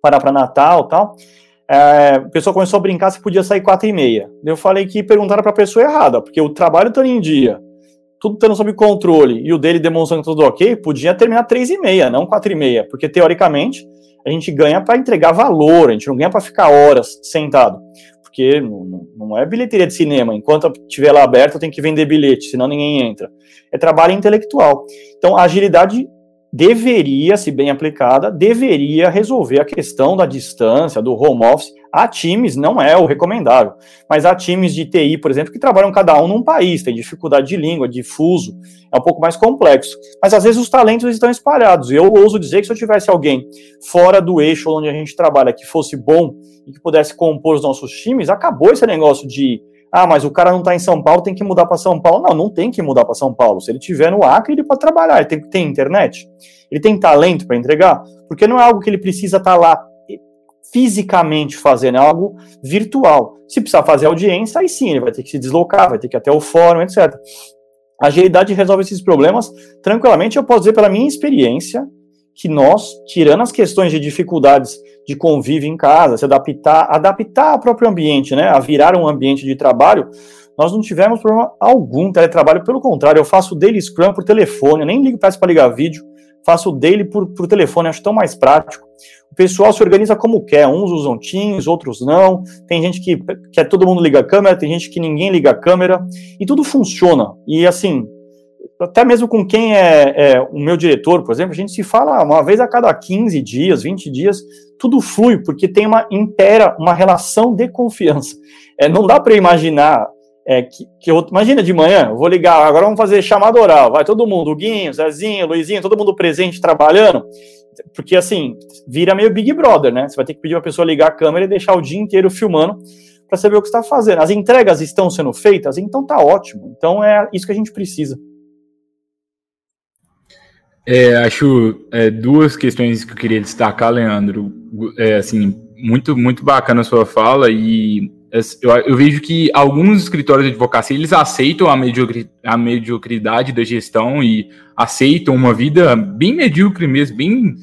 parar para Natal tal. É, o pessoal começou a brincar se podia sair quatro e meia. Eu falei que perguntaram para a pessoa errada, porque o trabalho estando em dia, tudo estando sob controle e o dele demonstrando tudo ok, podia terminar três e meia, não quatro e meia, porque teoricamente a gente ganha para entregar valor, a gente não ganha para ficar horas sentado, porque não, não, é bilheteria de cinema. Enquanto estiver lá aberto, tem que vender bilhete, senão ninguém entra. É trabalho intelectual. Então, a agilidade deveria, se bem aplicada, deveria resolver a questão da distância, do home office. Há times, não é o recomendável, mas há times de TI, por exemplo, que trabalham cada um num país, tem dificuldade de língua, de fuso, é um pouco mais complexo. Mas às vezes os talentos estão espalhados. Eu ouso dizer que se eu tivesse alguém fora do eixo onde a gente trabalha que fosse bom e que pudesse compor os nossos times, acabou esse negócio de Ah, mas o cara não está em São Paulo, tem que mudar para São Paulo. Não, não tem que mudar para São Paulo. Se ele estiver no Acre, ele pode trabalhar, ele tem ter internet. Ele tem talento para entregar, porque não é algo que ele precisa estar tá lá fisicamente fazendo, é algo virtual. Se precisar fazer audiência, aí sim, ele vai ter que se deslocar, vai ter que ir até o fórum, etc. A agilidade resolve esses problemas tranquilamente. Eu posso dizer, pela minha experiência, que nós, tirando as questões de dificuldades de convívio em casa, se adaptar, adaptar ao próprio ambiente, né, a virar um ambiente de trabalho, nós não tivemos problema algum teletrabalho, pelo contrário, eu faço daily scrum por telefone, nem ligo peço para ligar vídeo, faço daily por, por telefone, acho tão mais prático. O pessoal se organiza como quer, uns usam Teams, outros não, tem gente que quer todo mundo liga a câmera, tem gente que ninguém liga a câmera, e tudo funciona. E assim, até mesmo com quem é, é, o meu diretor, por exemplo, a gente se fala uma vez a cada 15 dias, 20 dias, tudo flui, porque tem uma impera, uma relação de confiança. É, não dá para imaginar é, que, que eu, imagina de manhã, eu vou ligar, agora vamos fazer chamada oral, vai todo mundo, Guinho, Zezinho, Luizinho, todo mundo presente trabalhando, porque assim, vira meio Big Brother, né? Você vai ter que pedir uma pessoa ligar a câmera e deixar o dia inteiro filmando para saber o que está fazendo. As entregas estão sendo feitas, então tá ótimo. Então é isso que a gente precisa. É, acho é, duas questões que eu queria destacar, Leandro. É, assim, muito, muito bacana a sua fala e eu, eu, vejo que alguns escritórios de advocacia eles aceitam a, mediocri, a mediocridade da gestão e aceitam uma vida bem medíocre mesmo, bem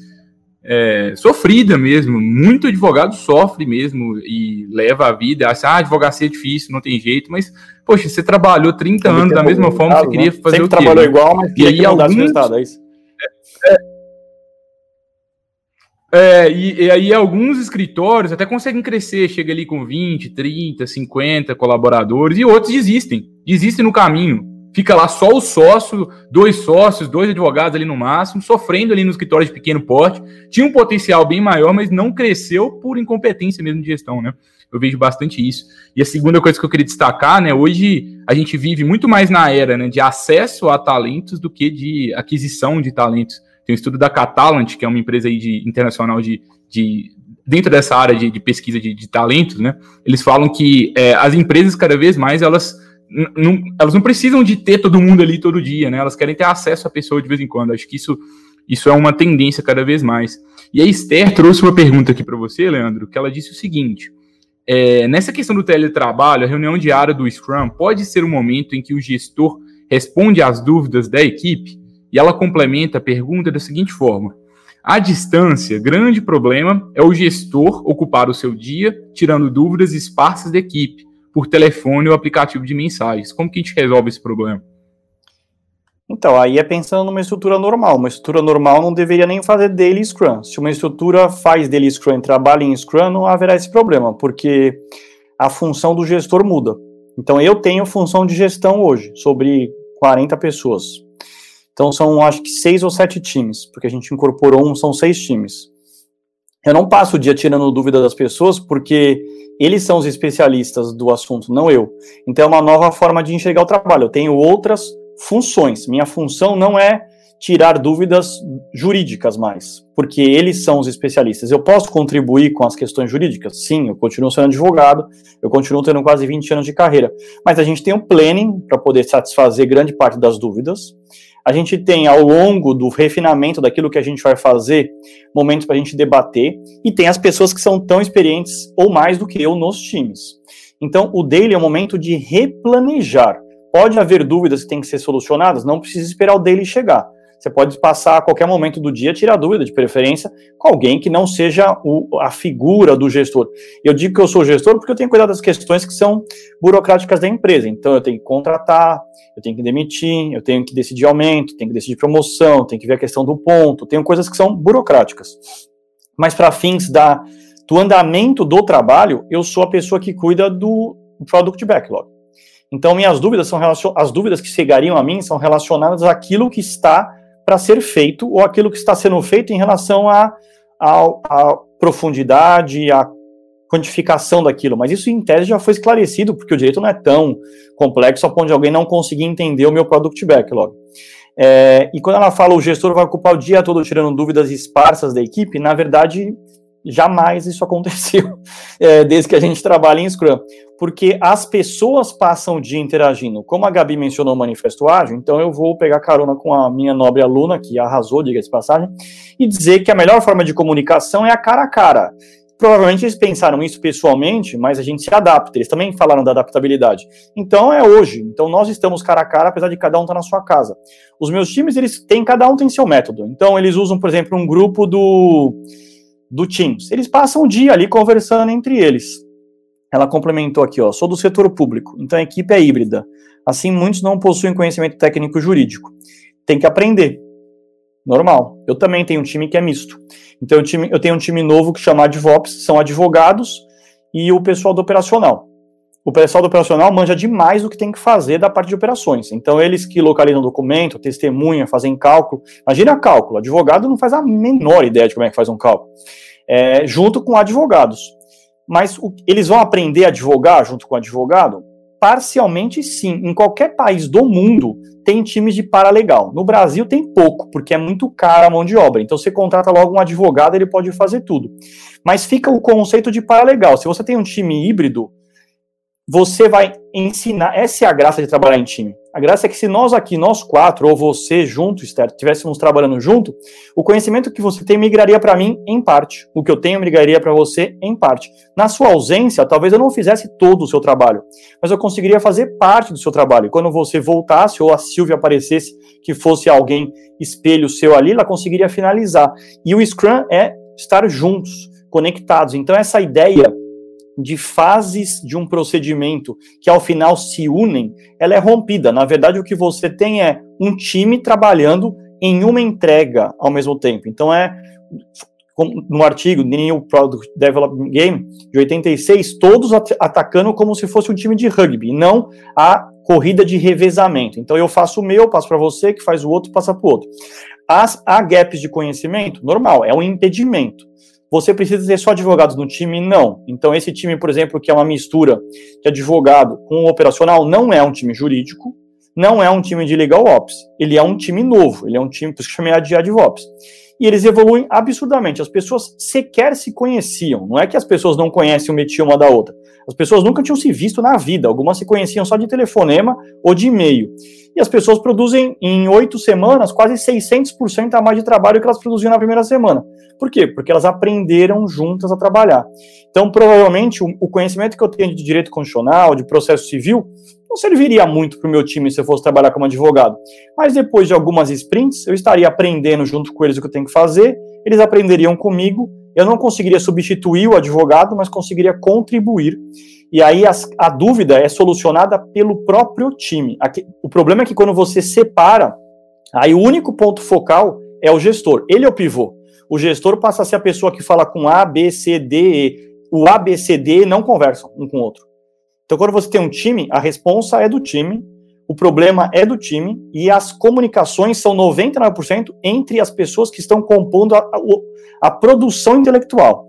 é, sofrida mesmo. Muito advogado sofre mesmo e leva a vida. Acha, ah, advocacia é difícil, não tem jeito, mas, poxa, você trabalhou 30 anos da mesma forma, você queria né? fazer Sempre o quê? trabalhou né? igual, mas e aí alguns, é isso? É, e, e, aí alguns escritórios até conseguem crescer, chega ali com 20, 30, 50 colaboradores, e outros desistem, desistem no caminho. Fica lá só o sócio, dois sócios, dois advogados ali no máximo, sofrendo ali no escritório de pequeno porte. Tinha um potencial bem maior, mas não cresceu por incompetência mesmo de gestão, né? Eu vejo bastante isso. E a segunda coisa que eu queria destacar, né? Hoje a gente vive muito mais na era né, de acesso a talentos do que de aquisição de talentos. Tem um estudo da Catalant, que é uma empresa aí de, internacional de, de dentro dessa área de, de pesquisa de, de, talentos, né? Eles falam que é, as empresas cada vez mais elas não, elas não precisam de ter todo mundo ali todo dia, né? Elas querem ter acesso à pessoa de vez em quando. Acho que isso isso é uma tendência cada vez mais. E a Esther trouxe uma pergunta aqui para você, Leandro, que ela disse o seguinte: é, nessa questão do teletrabalho, a reunião diária do Scrum pode ser o um momento em que o gestor responde às dúvidas da equipe? E ela complementa a pergunta da seguinte forma: à distância, grande problema é o gestor ocupar o seu dia tirando dúvidas esparsas da equipe por telefone ou aplicativo de mensagens. Como que a gente resolve esse problema? Então, aí é pensando numa estrutura normal. Uma estrutura normal não deveria nem fazer daily Scrum. Se uma estrutura faz daily Scrum e trabalha em Scrum, não haverá esse problema, porque a função do gestor muda. Então, eu tenho função de gestão hoje, sobre 40 pessoas. Então são, acho que, seis ou sete times, porque a gente incorporou um, são seis times. Eu não passo o dia tirando dúvida das pessoas, porque eles são os especialistas do assunto, não eu. Então é uma nova forma de enxergar o trabalho. Eu tenho outras funções. Minha função não é tirar dúvidas jurídicas mais, porque eles são os especialistas. Eu posso contribuir com as questões jurídicas? Sim, eu continuo sendo advogado, eu continuo tendo quase 20 anos de carreira, mas a gente tem um planning para poder satisfazer grande parte das dúvidas a gente tem ao longo do refinamento daquilo que a gente vai fazer, momentos para a gente debater, e tem as pessoas que são tão experientes ou mais do que eu nos times. Então, o daily é um momento de replanejar. Pode haver dúvidas que têm que ser solucionadas, não precisa esperar o daily chegar. Você pode passar a qualquer momento do dia, tirar dúvida, de preferência, com alguém que não seja o, a figura do gestor. Eu digo que eu sou gestor porque eu tenho cuidado das questões que são burocráticas da empresa. Então, eu tenho que contratar, eu tenho que demitir, eu tenho que decidir aumento, tenho que decidir promoção, tenho que ver a questão do ponto, tenho coisas que são burocráticas. Mas para fins da, do andamento do trabalho, eu sou a pessoa que cuida do product backlog. Então, minhas dúvidas são as dúvidas que chegariam a mim são relacionadas àquilo que está para ser feito ou aquilo que está sendo feito em relação à a, a, a, profundidade, a quantificação daquilo. Mas isso, em tese, já foi esclarecido, porque o direito não é tão complexo a ponto de alguém não conseguir entender o meu product backlog. É, e quando ela fala o gestor vai ocupar o dia todo tirando dúvidas esparsas da equipe, na verdade, jamais isso aconteceu é, desde que a gente trabalha em Scrum, porque as pessoas passam o dia interagindo. Como a Gabi mencionou o Manifesto Ágil, então eu vou pegar carona com a minha nobre aluna, que arrasou, diga-se passagem, e dizer que a melhor forma de comunicação é a cara a cara. Provavelmente eles pensaram isso pessoalmente, mas a gente se adapta. Eles também falaram da adaptabilidade. Então é hoje. Então nós estamos cara a cara, apesar de cada um estar tá na sua casa. Os meus times, eles têm, cada um tem seu método. Então eles usam, por exemplo, um grupo do, do Teams. Eles passam o dia ali conversando entre eles. Ela complementou aqui, ó, sou do setor público, então a equipe é híbrida. Assim, muitos não possuem conhecimento técnico jurídico. Tem que aprender. Normal. Eu também tenho um time que é misto. Então, eu, tenho um time novo que chama DevOps, são advogados e o pessoal do operacional. O pessoal do operacional manja demais do que tem que fazer da parte de operações. Então, eles que localizam o documento, testemunha, fazem cálculo. Imagina cálculo. Advogado não faz a menor ideia de como é que faz um cálculo. É, junto com advogados. Mas o, eles vão aprender a advogar junto com o advogado? Parcialmente sim. Em qualquer país do mundo tem times de paralegal. No Brasil tem pouco, porque é muito cara a mão de obra. Então você contrata logo um advogado, ele pode fazer tudo. Mas fica o conceito de paralegal. Se você tem um time híbrido, você vai ensinar. Essa é a graça de trabalhar em time. A graça é que se nós aqui, nós quatro, ou você junto, Esther, estivéssemos trabalhando junto, o conhecimento que você tem migraria para mim em parte. O que eu tenho migraria para você em parte. Na sua ausência, talvez eu não fizesse todo o seu trabalho, mas eu conseguiria fazer parte do seu trabalho. E quando você voltasse, ou a Silvia aparecesse, que fosse alguém espelho seu ali, ela conseguiria finalizar. E o Scrum é estar juntos, conectados. Então, essa ideia de fases de um procedimento que ao final se unem, ela é rompida. Na verdade, o que você tem é um time trabalhando em uma entrega ao mesmo tempo. Então é no artigo New Product Development Game de 86, todos at atacando como se fosse um time de rugby, não a corrida de revezamento. Então eu faço o meu, passo para você, que faz o outro, passa para o outro. As, há gaps de conhecimento? Normal, é um impedimento. Você precisa ter só advogados no time? Não. Então, esse time, por exemplo, que é uma mistura de advogado com operacional, não é um time jurídico, não é um time de legal ops. Ele é um time novo, ele é um time, por isso que chamei de advops. E eles evoluem absurdamente. As pessoas sequer se conheciam. Não é que as pessoas não conhecem o métier uma da outra. As pessoas nunca tinham se visto na vida. Algumas se conheciam só de telefonema ou de e-mail. E as pessoas produzem em oito semanas quase 600% a mais de trabalho que elas produziam na primeira semana. Por quê? Porque elas aprenderam juntas a trabalhar. Então, provavelmente, o conhecimento que eu tenho de direito constitucional, de processo civil, não serviria muito para o meu time se eu fosse trabalhar como advogado. Mas depois de algumas sprints, eu estaria aprendendo junto com eles o que eu tenho que fazer, eles aprenderiam comigo, eu não conseguiria substituir o advogado, mas conseguiria contribuir. E aí a dúvida é solucionada pelo próprio time. Aqui, o problema é que quando você separa, aí o único ponto focal é o gestor. Ele é o pivô. O gestor passa a ser a pessoa que fala com A, B, C, D, E. O A, B, C, D não conversam um com o outro. Então, quando você tem um time, a responsa é do time, o problema é do time e as comunicações são 99% entre as pessoas que estão compondo a, a, a produção intelectual.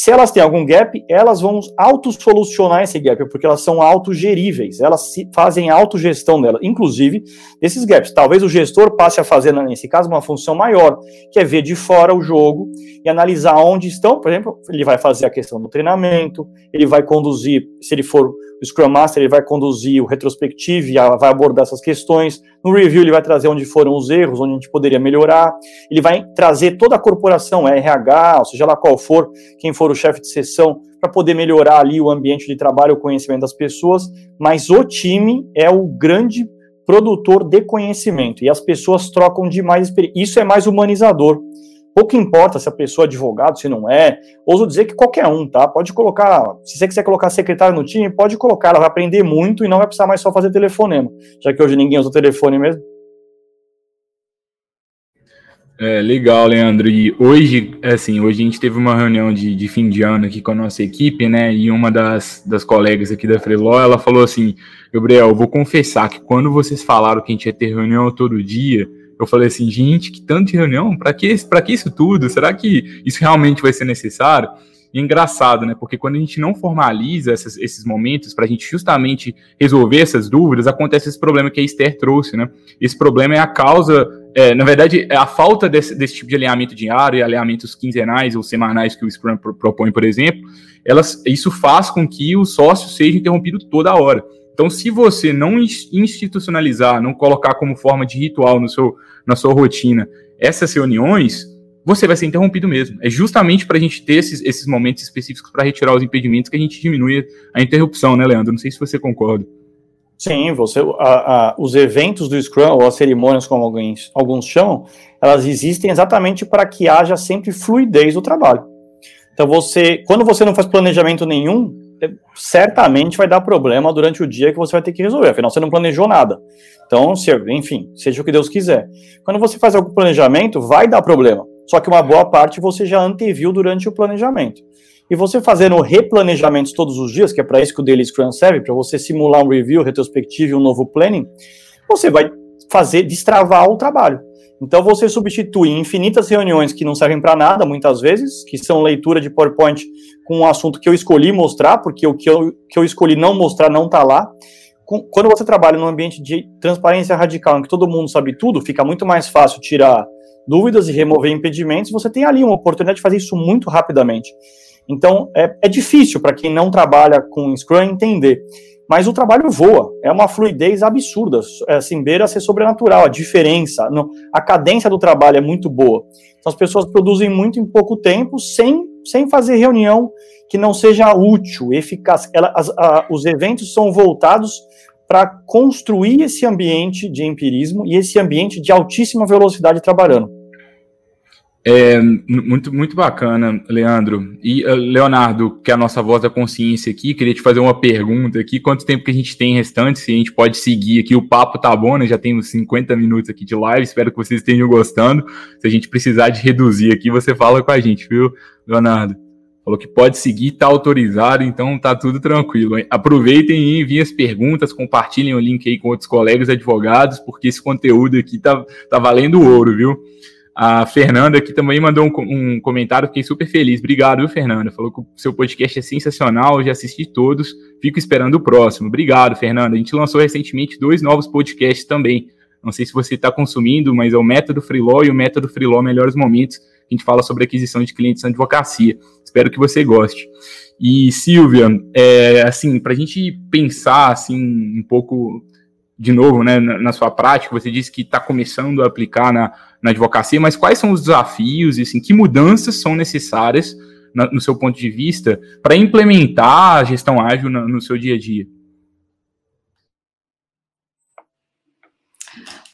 Se elas têm algum gap, elas vão auto-solucionar esse gap, porque elas são autogeríveis, elas fazem autogestão dela, inclusive desses gaps. Talvez o gestor passe a fazer, nesse caso, uma função maior, que é ver de fora o jogo e analisar onde estão. Por exemplo, ele vai fazer a questão do treinamento, ele vai conduzir, se ele for o Scrum Master, ele vai conduzir o retrospectivo vai abordar essas questões. No review, ele vai trazer onde foram os erros, onde a gente poderia melhorar. Ele vai trazer toda a corporação, RH, ou seja lá qual for, quem for o chefe de sessão, para poder melhorar ali o ambiente de trabalho, o conhecimento das pessoas. Mas o time é o grande produtor de conhecimento e as pessoas trocam demais. Isso é mais humanizador. Pouco importa se a pessoa é advogado, se não é. Ouso dizer que qualquer um, tá? Pode colocar, se você quiser colocar secretário no time, pode colocar, ela vai aprender muito e não vai precisar mais só fazer telefonema, já que hoje ninguém usa telefone mesmo. É, legal, Leandro. E hoje, assim, hoje a gente teve uma reunião de, de fim de ano aqui com a nossa equipe, né? E uma das, das colegas aqui da Freeló, ela falou assim, Gabriel, vou confessar que quando vocês falaram que a gente ia ter reunião todo dia, eu falei assim, gente, que tanto de reunião, para que, que isso tudo? Será que isso realmente vai ser necessário? E é engraçado, né? Porque quando a gente não formaliza essas, esses momentos para a gente justamente resolver essas dúvidas, acontece esse problema que a Esther trouxe, né? Esse problema é a causa é, na verdade, a falta desse, desse, tipo de alinhamento diário e alinhamentos quinzenais ou semanais que o Scrum propõe, por exemplo, elas, isso faz com que o sócio seja interrompido toda hora. Então, se você não institucionalizar, não colocar como forma de ritual no seu, na sua rotina essas reuniões, você vai ser interrompido mesmo. É justamente para a gente ter esses, esses momentos específicos para retirar os impedimentos que a gente diminui a interrupção, né, Leandro? Não sei se você concorda. Sim, você, a, a, os eventos do Scrum, ou as cerimônias, como alguns, alguns chamam, elas existem exatamente para que haja sempre fluidez do trabalho. Então, você, quando você não faz planejamento nenhum, certamente vai dar problema durante o dia que você vai ter que resolver, afinal, você não planejou nada. Então, se, enfim, seja o que Deus quiser. Quando você faz algum planejamento, vai dar problema. Só que uma boa parte você já anteviu durante o planejamento. E você fazendo replanejamentos todos os dias, que é para isso que o Daily Scrum serve, para você simular um review, retrospectivo e um novo planning, você vai fazer destravar o trabalho. Então você substitui infinitas reuniões que não servem para nada, muitas vezes, que são leitura de PowerPoint com um assunto que eu escolhi mostrar, porque o que eu, que eu escolhi não mostrar não está lá. Quando você trabalha num ambiente de transparência radical, em que todo mundo sabe tudo, fica muito mais fácil tirar dúvidas e remover impedimentos. Você tem ali uma oportunidade de fazer isso muito rapidamente. Então, é, é difícil para quem não trabalha com Scrum entender. Mas o trabalho voa, é uma fluidez absurda, é, assim, beira ser sobrenatural, a diferença, a cadência do trabalho é muito boa. Então, as pessoas produzem muito em pouco tempo, sem, sem fazer reunião que não seja útil, eficaz. Ela, as, a, os eventos são voltados para construir esse ambiente de empirismo e esse ambiente de altíssima velocidade trabalhando. É, muito, muito bacana, Leandro. E uh, Leonardo, que é a nossa voz da consciência aqui, queria te fazer uma pergunta aqui. Quanto tempo que a gente tem restante? Se a gente pode seguir aqui, o papo tá bom, né? Já tem uns 50 minutos aqui de live, espero que vocês estejam gostando. Se a gente precisar de reduzir aqui, você fala com a gente, viu, Leonardo? Falou que pode seguir, tá autorizado, então tá tudo tranquilo. Hein? Aproveitem e enviem as perguntas, compartilhem o link aí com outros colegas advogados, porque esse conteúdo aqui tá, tá valendo ouro, viu? A Fernanda aqui também mandou um, um, comentário, fiquei super feliz. Obrigado, viu, Fernanda? Falou que o seu podcast é sensacional, já assisti todos, fico esperando o próximo. Obrigado, Fernanda. A gente lançou recentemente dois novos podcasts também. Não sei se você está consumindo, mas é o Método Freeló e o Método Freeló Melhores Momentos. A gente fala sobre aquisição de clientes na advocacia. Espero que você goste. E, Silvia, é, assim, para a gente pensar assim, um pouco de novo, né, na, na sua prática, você disse que está começando a aplicar na, na advocacia, mas quais são os desafios e assim, que mudanças são necessárias na, no seu ponto de vista para implementar a gestão ágil no, no seu dia a dia?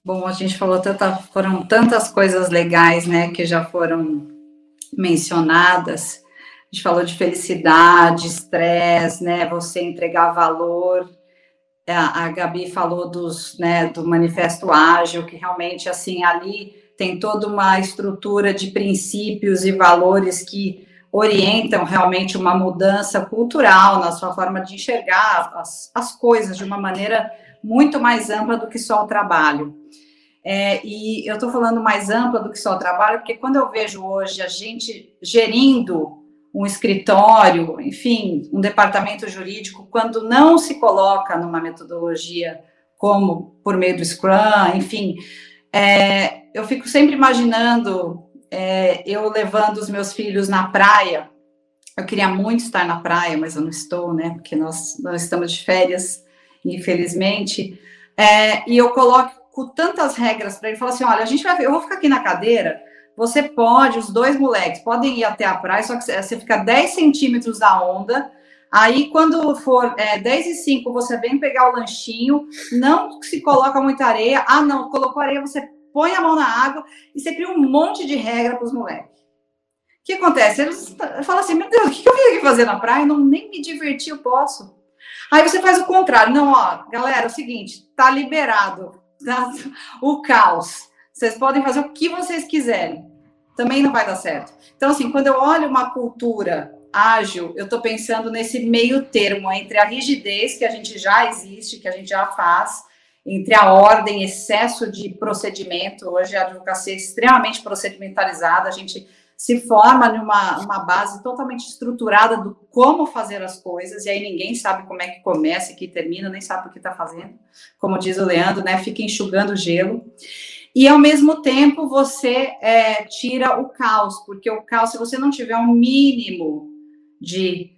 Bom, a gente falou tanta, foram tantas coisas legais, né, que já foram mencionadas. A gente falou de felicidade, estresse, né, você entregar valor, a, a Gabi falou dos, né, do manifesto ágil, que realmente, assim, ali tem toda uma estrutura de princípios e valores que orientam realmente uma mudança cultural na sua forma de enxergar as, as coisas de uma maneira muito mais ampla do que só o trabalho. É, e eu estou falando mais ampla do que só o trabalho, porque quando eu vejo hoje a gente gerindo um escritório, enfim, um departamento jurídico, quando não se coloca numa metodologia como por meio do Scrum, enfim, é, eu fico sempre imaginando é, eu levando os meus filhos na praia. Eu queria muito estar na praia, mas eu não estou, né? Porque nós, nós estamos de férias, infelizmente. É, e eu coloco tantas regras para ele, falar assim: olha, a gente vai, eu vou ficar aqui na cadeira você pode, os dois moleques podem ir até a praia, só que você fica 10 centímetros da onda. Aí, quando for é, 10 e 5, você vem pegar o lanchinho, não se coloca muita areia. Ah, não, colocou areia, você põe a mão na água e você cria um monte de regra para os moleques. O que acontece? Eles falam assim: meu Deus, o que eu vim aqui fazer na praia? Não, nem me divertir eu posso. Aí você faz o contrário. Não, ó, galera, é o seguinte: tá liberado tá? o caos. Vocês podem fazer o que vocês quiserem. Também não vai dar certo. Então, assim, quando eu olho uma cultura ágil, eu estou pensando nesse meio termo entre a rigidez que a gente já existe, que a gente já faz, entre a ordem, excesso de procedimento. Hoje a advocacia é extremamente procedimentalizada, a gente se forma numa uma base totalmente estruturada do como fazer as coisas, e aí ninguém sabe como é que começa e que termina, nem sabe o que está fazendo. Como diz o Leandro, né? Fica enxugando gelo. e ao mesmo tempo você é, tira o caos, porque o caos, se você não tiver um mínimo de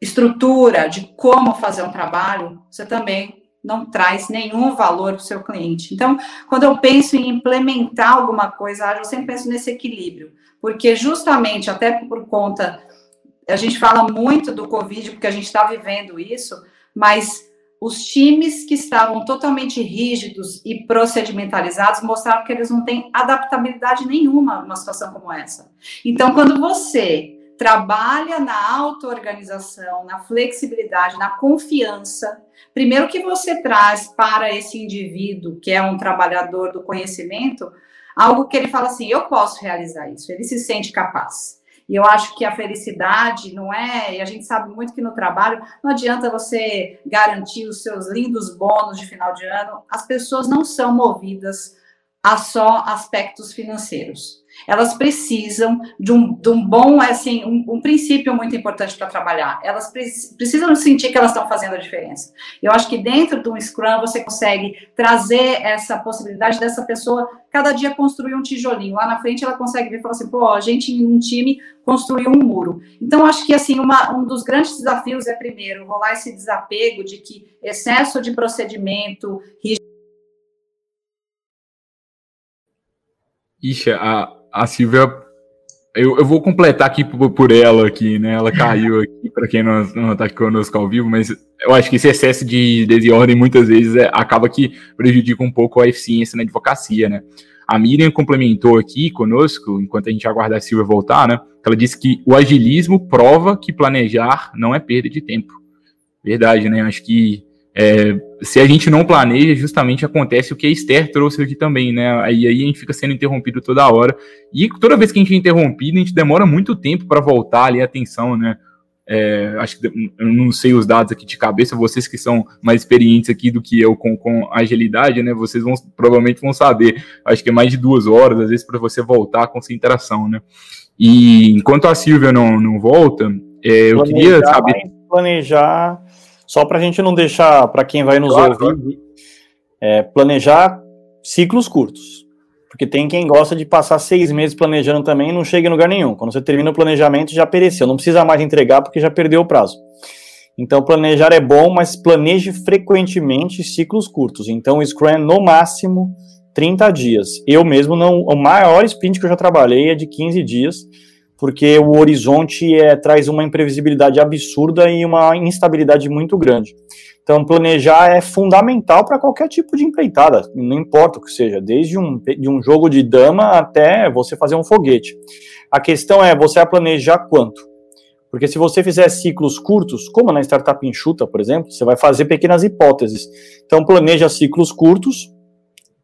estrutura de como fazer um trabalho, você também não traz nenhum valor para o seu cliente. Então, quando eu penso em implementar alguma coisa, eu sempre penso nesse equilíbrio, porque justamente até por conta, a gente fala muito do Covid, porque a gente está vivendo isso, mas os times que estavam totalmente rígidos e procedimentalizados mostraram que eles não têm adaptabilidade nenhuma numa situação como essa. Então, quando você trabalha na auto-organização, na flexibilidade, na confiança, primeiro que você traz para esse indivíduo, que é um trabalhador do conhecimento, algo que ele fala assim: eu posso realizar isso, ele se sente capaz. E eu acho que a felicidade não é, e a gente sabe muito que no trabalho não adianta você garantir os seus lindos bônus de final de ano, as pessoas não são movidas a só aspectos financeiros. Elas precisam de um, de um bom, assim, um, um princípio muito importante para trabalhar. Elas pre precisam sentir que elas estão fazendo a diferença. Eu acho que dentro de um Scrum você consegue trazer essa possibilidade dessa pessoa cada dia construir um tijolinho. Lá na frente ela consegue ver e falar assim, pô, a gente em um time construiu um muro. Então, acho que assim, uma, um dos grandes desafios é primeiro rolar esse desapego de que excesso de procedimento, Ixi, a, a Silvia. Eu, eu vou completar aqui por, por ela aqui, né? Ela caiu aqui, para quem não, não tá conosco ao vivo, mas eu acho que esse excesso de desordem muitas vezes é, acaba que prejudica um pouco a eficiência na advocacia, né? A Miriam complementou aqui conosco, enquanto a gente aguarda a Silvia voltar, né? Ela disse que o agilismo prova que planejar não é perda de tempo. Verdade, né? Acho que é, se a gente não planeja, justamente acontece o que a Esther trouxe aqui também, né? Aí, aí a gente fica sendo interrompido toda hora. E toda vez que a gente é interrompido, a gente demora muito tempo para voltar ali a atenção, né? É, acho que eu não sei os dados aqui de cabeça, vocês que são mais experientes aqui do que eu com, com agilidade, né? Vocês vão provavelmente vão saber. Acho que é mais de duas horas, às vezes, para você voltar com concentração, né? E enquanto a Silvia não, não volta, é, eu queria saber. Planejar só para a gente não deixar, para quem vai nos claro, ouvir, é, planejar ciclos curtos. Porque tem quem gosta de passar seis meses planejando também e não chega em lugar nenhum. Quando você termina o planejamento, já pereceu. Não precisa mais entregar porque já perdeu o prazo. Então, planejar é bom, mas planeje frequentemente ciclos curtos. Então, o Scrum, no máximo, 30 dias. Eu mesmo não. O maior sprint que eu já trabalhei é de 15 dias porque o horizonte é, traz uma imprevisibilidade absurda e uma instabilidade muito grande. Então, planejar é fundamental para qualquer tipo de empreitada, não importa o que seja, desde um, de um jogo de dama até você fazer um foguete. A questão é, você vai planejar quanto? Porque se você fizer ciclos curtos, como na startup enxuta, por exemplo, você vai fazer pequenas hipóteses. Então, planeja ciclos curtos,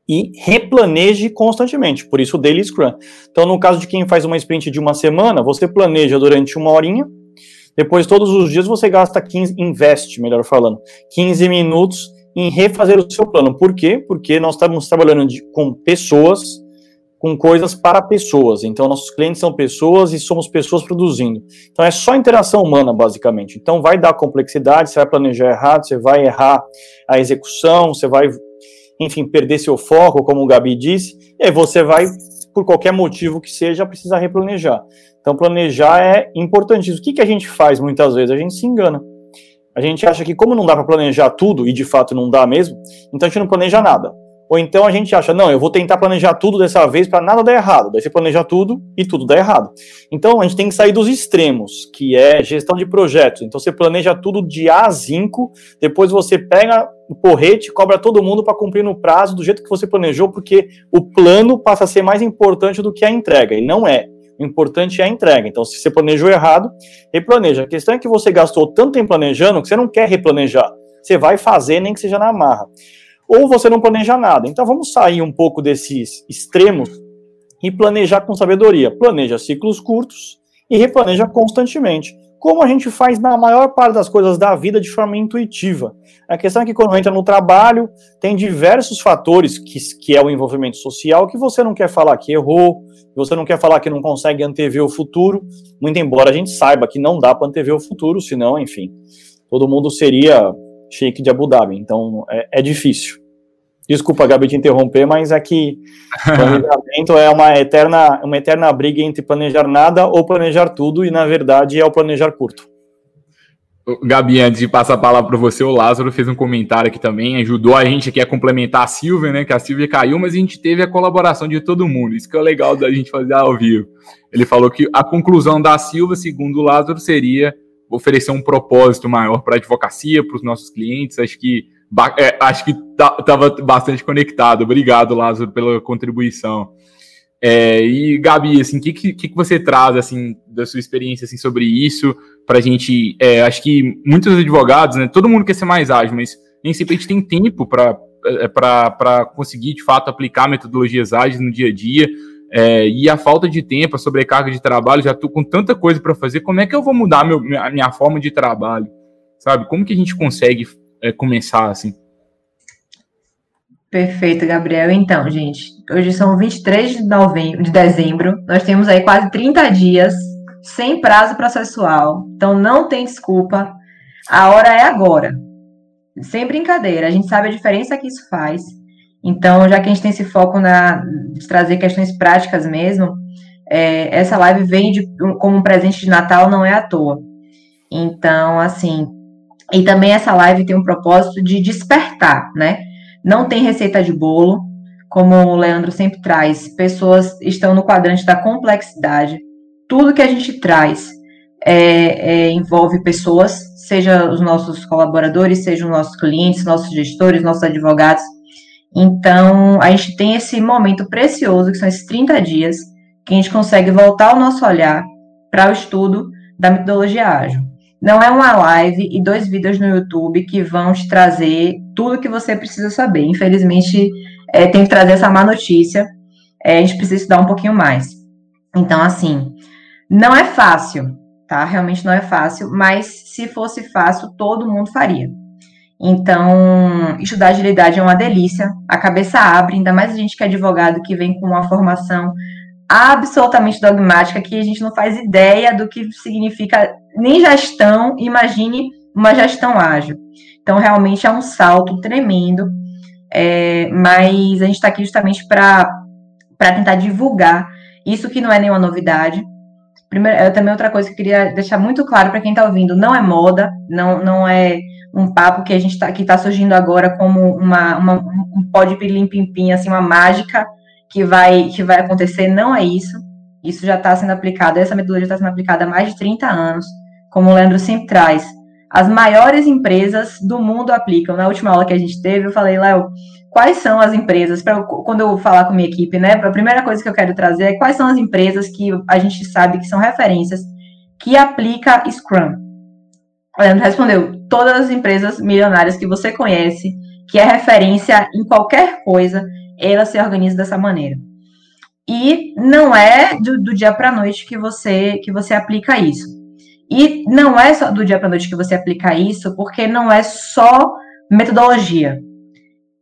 e replaneje constantemente, por isso o Daily Scrum. Então, no caso de quem faz uma sprint de uma semana, você planeja durante uma horinha, depois todos os dias você gasta 15, investe, melhor falando, 15 minutos em refazer o seu plano. Por quê? Porque nós estamos trabalhando de, com pessoas, com coisas para pessoas. Então, nossos clientes são pessoas e somos pessoas produzindo. Então, é só interação humana, basicamente. Então, vai dar complexidade, você vai planejar errado, você vai errar a execução, você vai enfim, perder seu foco, como o Gabi disse, e aí você vai, por qualquer motivo que seja, precisar replanejar. Então, planejar é importantíssimo. O que, que a gente faz muitas vezes? A gente se engana. A gente acha que, como não dá para planejar tudo, e de fato não dá mesmo, então a gente não planeja nada. Ou então a gente acha, não, eu vou tentar planejar tudo dessa vez para nada dar errado. Daí você planeja tudo e tudo dá errado. Então a gente tem que sair dos extremos, que é gestão de projetos. Então você planeja tudo de A a 5, depois você pega o porrete, cobra todo mundo para cumprir no prazo do jeito que você planejou, porque o plano passa a ser mais importante do que a entrega. E não é. O importante é a entrega. Então, se você planejou errado, replaneja. A questão é que você gastou tanto tempo planejando que você não quer replanejar. Você vai fazer, nem que seja na marra ou você não planeja nada. Então vamos sair um pouco desses extremos e planejar com sabedoria. Planeja ciclos curtos e replaneja constantemente. Como a gente faz na maior parte das coisas da vida de forma intuitiva. A questão é que quando entra no trabalho, tem diversos fatores que, que é o envolvimento social que você não quer falar que errou, você não quer falar que não consegue antever o futuro, muito embora a gente saiba que não dá para antever o futuro, senão, enfim, todo mundo seria Sheik de Abu Dhabi, então é, é difícil. Desculpa, Gabi, te interromper, mas aqui é planejamento é uma eterna, uma eterna briga entre planejar nada ou planejar tudo, e na verdade é o planejar curto. Gabi, antes de passar a palavra para você, o Lázaro fez um comentário aqui também, ajudou a gente aqui a complementar a Silvia, né? Que a Silvia caiu, mas a gente teve a colaboração de todo mundo. Isso que é legal da gente fazer ao vivo. Ele falou que a conclusão da Silvia, segundo o Lázaro, seria oferecer um propósito maior para a advocacia, para os nossos clientes. Acho que é, acho que estava tá, bastante conectado. Obrigado, Lázaro, pela contribuição. É, e Gabi, assim, o que, que, que, você traz assim da sua experiência assim, sobre isso para a gente? É, acho que muitos advogados, né? Todo mundo quer ser mais ágil, mas nem sempre a gente tem tempo para é, para conseguir de fato aplicar metodologias ágeis no dia a dia. É, e a falta de tempo, a sobrecarga de trabalho, já estou com tanta coisa para fazer. Como é que eu vou mudar meu, minha, minha forma de trabalho? Sabe? Como que a gente consegue é, começar assim? Perfeito, Gabriel. Então, gente, hoje são 23 de novembro, de dezembro. Nós temos aí quase 30 dias sem prazo processual. Então, não tem desculpa. A hora é agora. Sem brincadeira. A gente sabe a diferença que isso faz. Então, já que a gente tem esse foco na de trazer questões práticas mesmo, é, essa live vem de, como um presente de Natal, não é à toa. Então, assim, e também essa live tem um propósito de despertar, né? Não tem receita de bolo, como o Leandro sempre traz. Pessoas estão no quadrante da complexidade. Tudo que a gente traz é, é, envolve pessoas, seja os nossos colaboradores, seja os nossos clientes, nossos gestores, nossos advogados. Então, a gente tem esse momento precioso, que são esses 30 dias, que a gente consegue voltar o nosso olhar para o estudo da metodologia ágil. Não é uma live e dois vídeos no YouTube que vão te trazer tudo que você precisa saber. Infelizmente, é, tem que trazer essa má notícia. É, a gente precisa estudar um pouquinho mais. Então, assim, não é fácil, tá? Realmente não é fácil, mas se fosse fácil, todo mundo faria. Então, estudar agilidade é uma delícia, a cabeça abre, ainda mais a gente que é advogado, que vem com uma formação absolutamente dogmática, que a gente não faz ideia do que significa nem gestão, imagine uma gestão ágil. Então, realmente é um salto tremendo, é, mas a gente está aqui justamente para tentar divulgar isso que não é nenhuma novidade. Primeiro, é, também outra coisa que eu queria deixar muito claro para quem está ouvindo, não é moda, não, não é um papo que a gente está que está surgindo agora como uma, uma um pó de assim, uma mágica que vai, que vai acontecer, não é isso. Isso já está sendo aplicado, essa metodologia está sendo aplicada há mais de 30 anos, como o Leandro sempre traz. As maiores empresas do mundo aplicam. Na última aula que a gente teve, eu falei, Léo, quais são as empresas, pra, quando eu falar com minha equipe, né? A primeira coisa que eu quero trazer é quais são as empresas que a gente sabe que são referências que aplica Scrum. O Leandro respondeu, todas as empresas milionárias que você conhece, que é referência em qualquer coisa, ela se organiza dessa maneira. E não é do, do dia para a noite que você que você aplica isso. E não é só do dia para noite que você aplica isso, porque não é só metodologia.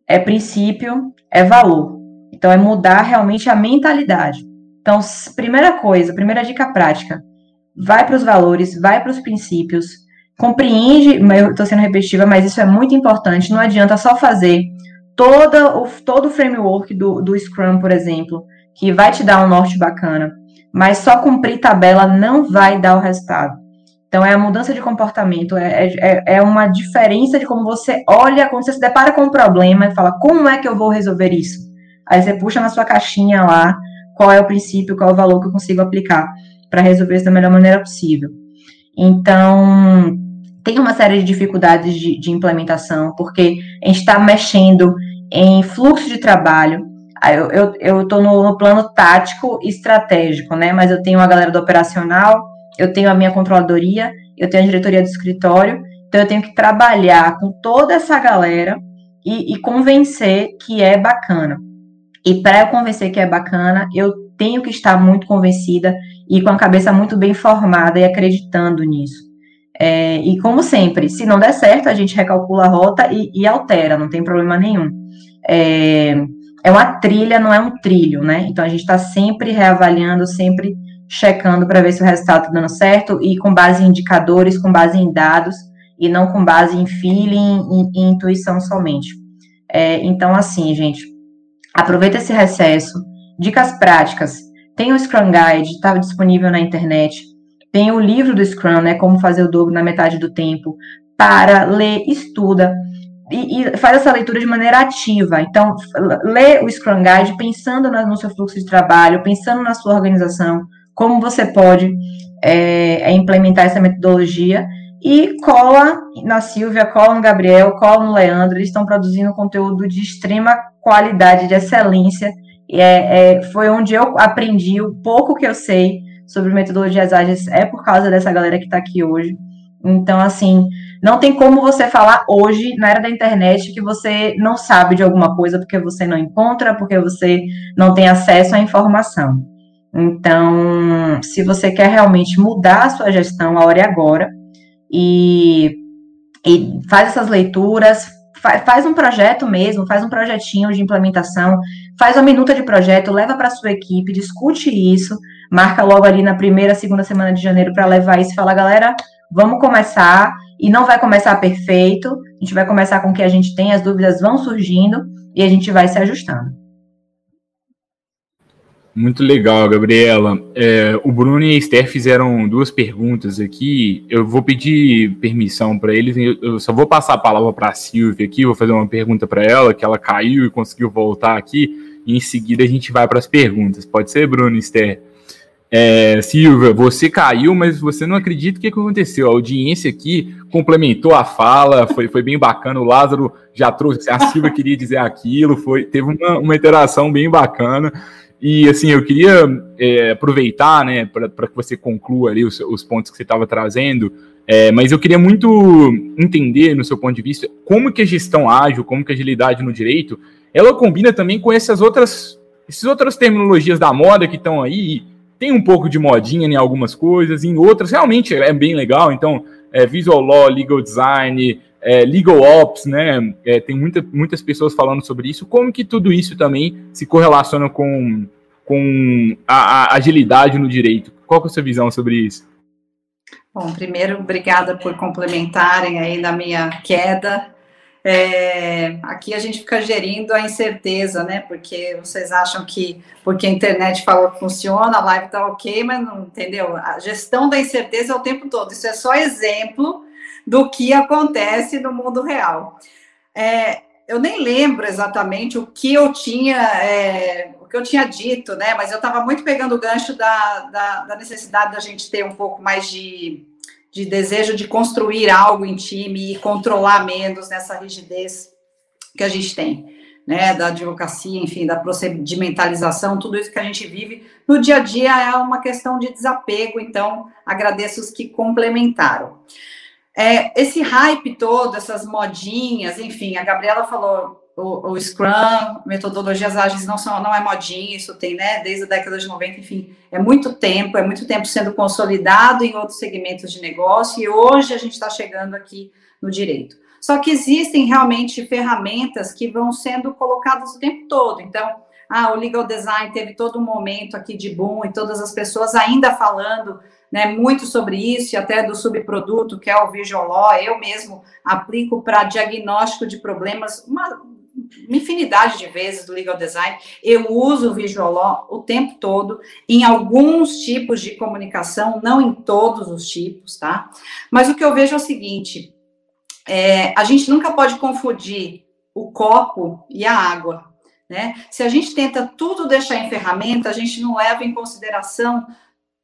É princípio, é valor. Então é mudar realmente a mentalidade. Então, primeira coisa, primeira dica prática, vai para os valores, vai para os princípios, compreende, eu estou sendo repetitiva, mas isso é muito importante, não adianta só fazer toda o, todo o framework do, do Scrum, por exemplo, que vai te dar um norte bacana, mas só cumprir tabela não vai dar o resultado. Então, é a mudança de comportamento, é, é, é uma diferença de como você olha, quando você se depara com um problema e fala, como é que eu vou resolver isso? Aí você puxa na sua caixinha lá, qual é o princípio, qual é o valor que eu consigo aplicar para resolver isso da melhor maneira possível. Então, tem uma série de dificuldades de, de implementação, porque a gente está mexendo em fluxo de trabalho. Eu estou no, no, plano tático e estratégico, né? Mas eu tenho a galera do operacional, eu tenho a minha controladoria, eu tenho a diretoria do escritório, então eu tenho que trabalhar com toda essa galera e, e convencer que é bacana. E para eu convencer que é bacana, eu tenho que estar muito convencida e com a cabeça muito bem formada e acreditando nisso. É, e como sempre, se não der certo, a gente recalcula a rota e, e altera, não tem problema nenhum. É, é uma trilha, não é um trilho, né? Então a gente está sempre reavaliando, sempre checando para ver se o resultado está dando certo e com base em indicadores, com base em dados e não com base em feeling e, intuição somente. É, então, assim, gente, aproveita esse recesso. Dicas práticas. Tem o Scrum Guide, está disponível na internet. Tem o livro do Scrum, né? Como fazer o dobro na metade do tempo. Para, ler, estuda. E, e, faz essa leitura de maneira ativa. Então, lê o Scrum Guide pensando no seu fluxo de trabalho, pensando na sua organização, como você pode é, é implementar essa metodologia e cola na Silvia, cola no Gabriel, cola no Leandro, eles estão produzindo conteúdo de extrema qualidade, de excelência. É, é, foi onde eu aprendi o pouco que eu sei sobre metodologias ágeis, é por causa dessa galera que está aqui hoje. Então, assim, não tem como você falar hoje, na era da internet, que você não sabe de alguma coisa porque você não encontra, porque você não tem acesso à informação. Então, se você quer realmente mudar a sua gestão, a hora é agora. E, e faz essas leituras, faz, um projeto mesmo, faz um projetinho de implementação, faz uma minuta de projeto, leva para sua equipe, discute isso, marca logo ali na primeira, segunda semana de janeiro para levar isso e falar, galera, vamos começar. E não vai começar perfeito, a gente vai começar com o que a gente tem, as dúvidas vão surgindo e a gente vai se ajustando. Muito legal, Gabriela. É, o Bruno e a Esther fizeram duas perguntas aqui. Eu vou pedir permissão para eles. Eu só vou passar a palavra para a Silvia aqui. Vou fazer uma pergunta para ela, que ela caiu e conseguiu voltar aqui. E em seguida a gente vai para as perguntas. Pode ser, Bruno e Esther? É, Silvia, você caiu, mas você não acredita o que aconteceu. A audiência aqui complementou a fala, foi, foi bem bacana. O Lázaro já trouxe, a Silvia queria dizer aquilo, foi, teve uma, uma interação bem bacana. E assim, eu queria é, aproveitar, né, para que você conclua ali os, os pontos que você estava trazendo, é, mas eu queria muito entender, no seu ponto de vista, como que a gestão ágil, como que a agilidade no direito, ela combina também com essas outras, essas outras terminologias da moda que estão aí. Tem um pouco de modinha em algumas coisas, em outras realmente é bem legal. Então, é, visual law, legal design, é, legal ops, né? É, tem muita, muitas pessoas falando sobre isso. Como que tudo isso também se correlaciona com com a, a agilidade no direito. Qual é a sua visão sobre isso? Bom, primeiro, obrigada por complementarem aí na minha queda. É, aqui a gente fica gerindo a incerteza, né? Porque vocês acham que porque a internet falou que funciona, a live tá ok, mas não entendeu? A gestão da incerteza é o tempo todo. Isso é só exemplo do que acontece no mundo real. É, eu nem lembro exatamente o que eu tinha, é, o que eu tinha dito, né? Mas eu estava muito pegando o gancho da, da, da, necessidade da gente ter um pouco mais de, de desejo de construir algo em time e controlar menos nessa rigidez que a gente tem, né? Da advocacia, enfim, da procedimentalização, tudo isso que a gente vive no dia a dia é uma questão de desapego. Então, agradeço os que complementaram. É, esse hype todo, essas modinhas, enfim, a Gabriela falou o, o, Scrum, metodologias ágeis não são, não é modinha, isso tem, né, desde a década de 90, enfim, é muito tempo, é muito tempo sendo consolidado em outros segmentos de negócio e hoje a gente está chegando aqui no direito. Só que existem realmente ferramentas que vão sendo colocadas o tempo todo. Então, ah, o legal design teve todo um momento aqui de boom e todas as pessoas ainda falando né, muito sobre isso e até do subproduto que é o Visual Law. Eu mesmo aplico para diagnóstico de problemas uma, uma infinidade de vezes do legal design. Eu uso o Visual Law o tempo todo em alguns tipos de comunicação, não em todos os tipos, tá? Mas o que eu vejo é o seguinte: é, a gente nunca pode confundir o copo e a água. Né? Se a gente tenta tudo deixar em ferramenta, a gente não leva em consideração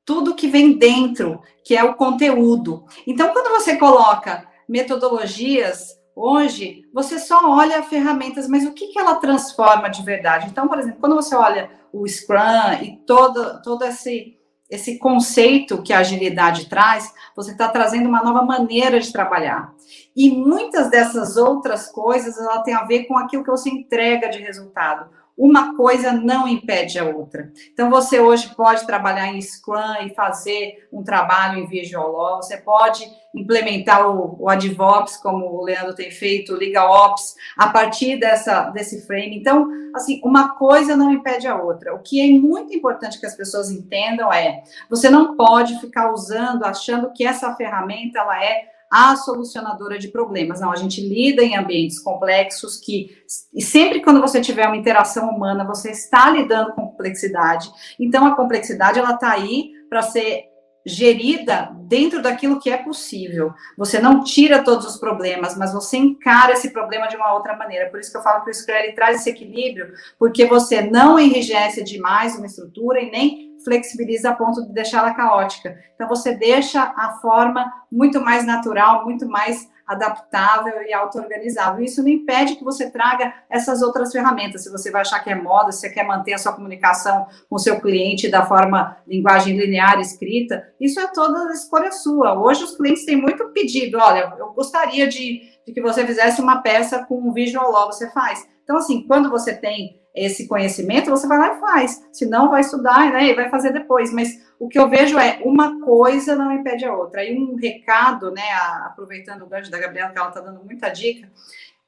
tudo que vem dentro, que é o conteúdo. Então, quando você coloca metodologias, hoje, você só olha ferramentas, mas o que, que ela transforma de verdade? Então, por exemplo, quando você olha o Scrum e todo, todo esse, esse conceito que a agilidade traz, você está trazendo uma nova maneira de trabalhar. E muitas dessas outras coisas, ela tem a ver com aquilo que você entrega de resultado uma coisa não impede a outra. Então, você hoje pode trabalhar em Scrum e fazer um trabalho em Visual Law, você pode implementar o, o AdVops, como o Leandro tem feito, o LegalOps, a partir dessa, desse frame. Então, assim, uma coisa não impede a outra. O que é muito importante que as pessoas entendam é, você não pode ficar usando, achando que essa ferramenta, ela é a solucionadora de problemas. Não, a gente lida em ambientes complexos que, e sempre quando você tiver uma interação humana, você está lidando com complexidade. Então, a complexidade, ela está aí para ser gerida dentro daquilo que é possível. Você não tira todos os problemas, mas você encara esse problema de uma outra maneira. Por isso que eu falo que o Scrum traz esse equilíbrio, porque você não enrijece demais uma estrutura e nem flexibiliza a ponto de deixá-la caótica. Então você deixa a forma muito mais natural, muito mais adaptável e auto-organizável. Isso não impede que você traga essas outras ferramentas. Se você vai achar que é moda, se você quer manter a sua comunicação com o seu cliente da forma linguagem linear escrita, isso é toda escolha sua. Hoje os clientes têm muito pedido, olha, eu gostaria de, de que você fizesse uma peça com um visual law, você faz. Então, assim, quando você tem esse conhecimento, você vai lá e faz. Se não, vai estudar né, e vai fazer depois. Mas o que eu vejo é uma coisa não impede a outra. Aí um recado, né, aproveitando o gancho da Gabriela, que ela está dando muita dica,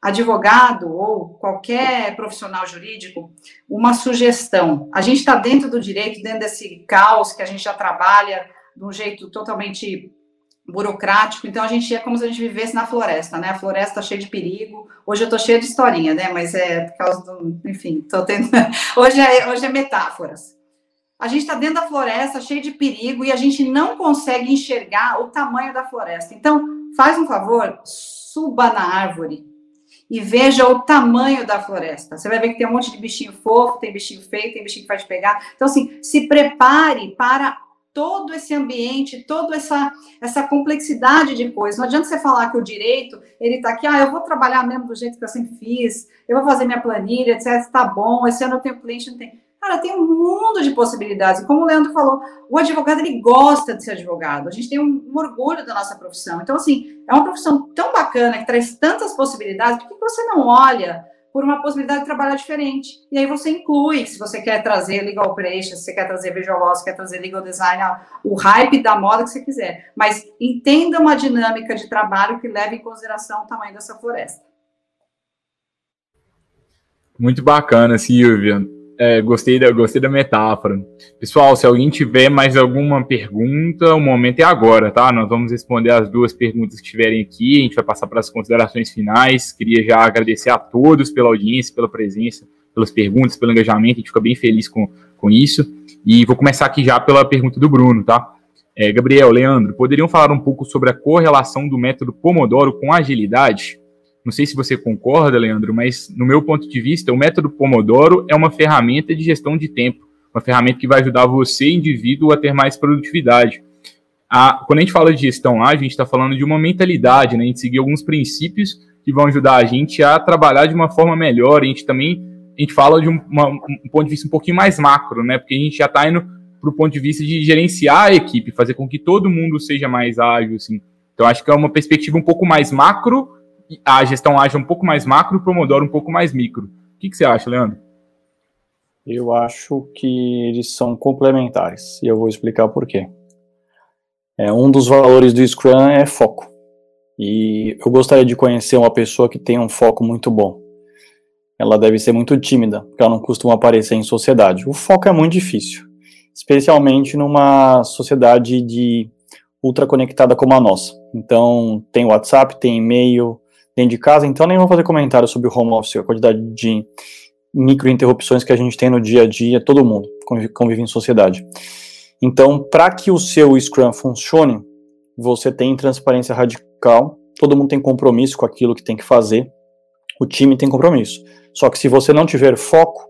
advogado ou qualquer profissional jurídico, uma sugestão. A gente está dentro do direito, dentro desse caos que a gente já trabalha de um jeito totalmente burocrático, então a gente é como se a gente vivesse na floresta, né? A floresta tá cheia de perigo. Hoje eu tô cheia de historinha, né? Mas é por causa do, enfim, tô tendo hoje é hoje é metáforas. A gente está dentro da floresta, cheio de perigo, e a gente não consegue enxergar o tamanho da floresta. Então, faz um favor, suba na árvore e veja o tamanho da floresta. Você vai ver que tem um monte de bichinho fofo, tem bichinho feio, tem bichinho que vai te pegar. Então, assim, se prepare para todo esse ambiente, toda essa, essa complexidade de coisas. Não adianta você falar que o direito, ele está aqui, ah, eu vou trabalhar mesmo do jeito que eu sempre fiz, eu vou fazer minha planilha, etc, tá bom, esse ano eu tenho cliente, não tem. Cara, tem um mundo de possibilidades. Como o Leandro falou, o advogado, ele gosta de ser advogado. A gente tem um, um orgulho da nossa profissão. Então, assim, é uma profissão tão bacana, que traz tantas possibilidades, por que você não olha por uma possibilidade de trabalhar diferente. E aí você inclui, se você quer trazer legal operations, se você quer trazer visual law, se quer trazer legal design, o hype da moda que você quiser. Mas entenda uma dinâmica de trabalho que leve em consideração o tamanho dessa floresta. Muito bacana, Silvia. É, gostei, da, gostei da metáfora. Pessoal, se alguém tiver mais alguma pergunta, o momento é agora, tá? Nós vamos responder as duas perguntas que tiverem aqui. A gente vai passar para as considerações finais. Queria já agradecer a todos pela audiência, pela presença, pelas perguntas, pelo engajamento. A gente fica bem feliz com, com isso. E vou começar aqui já pela pergunta do Bruno, tá? É, Gabriel, Leandro, poderiam falar um pouco sobre a correlação do método Pomodoro com agilidade? Não sei se você concorda, Leandro, mas no meu ponto de vista, o método Pomodoro é uma ferramenta de gestão de tempo, uma ferramenta que vai ajudar você, indivíduo, a ter mais produtividade. A, quando a gente fala de gestão lá, a gente está falando de uma mentalidade, né? A gente seguir alguns princípios que vão ajudar a gente a trabalhar de uma forma melhor. A gente também a gente fala de um, uma, um ponto de vista um pouquinho mais macro, né? Porque a gente já está indo para o ponto de vista de gerenciar a equipe, fazer com que todo mundo seja mais ágil, assim. Então acho que é uma perspectiva um pouco mais macro a gestão haja um pouco mais macro, o Pomodoro um pouco mais micro. O que, que você acha, Leandro? Eu acho que eles são complementares e eu vou explicar por quê. É, um dos valores do Scrum é foco. E eu gostaria de conhecer uma pessoa que tem um foco muito bom. Ela deve ser muito tímida, porque ela não costuma aparecer em sociedade. O foco é muito difícil, especialmente numa sociedade de ultra conectada como a nossa. Então, tem WhatsApp, tem e-mail, dentro de casa, então nem vou fazer comentário sobre o home office, a quantidade de micro interrupções que a gente tem no dia a dia, todo mundo convive, em sociedade. Então, para que o seu Scrum funcione, você tem transparência radical, todo mundo tem compromisso com aquilo que tem que fazer, o time tem compromisso. Só que se você não tiver foco,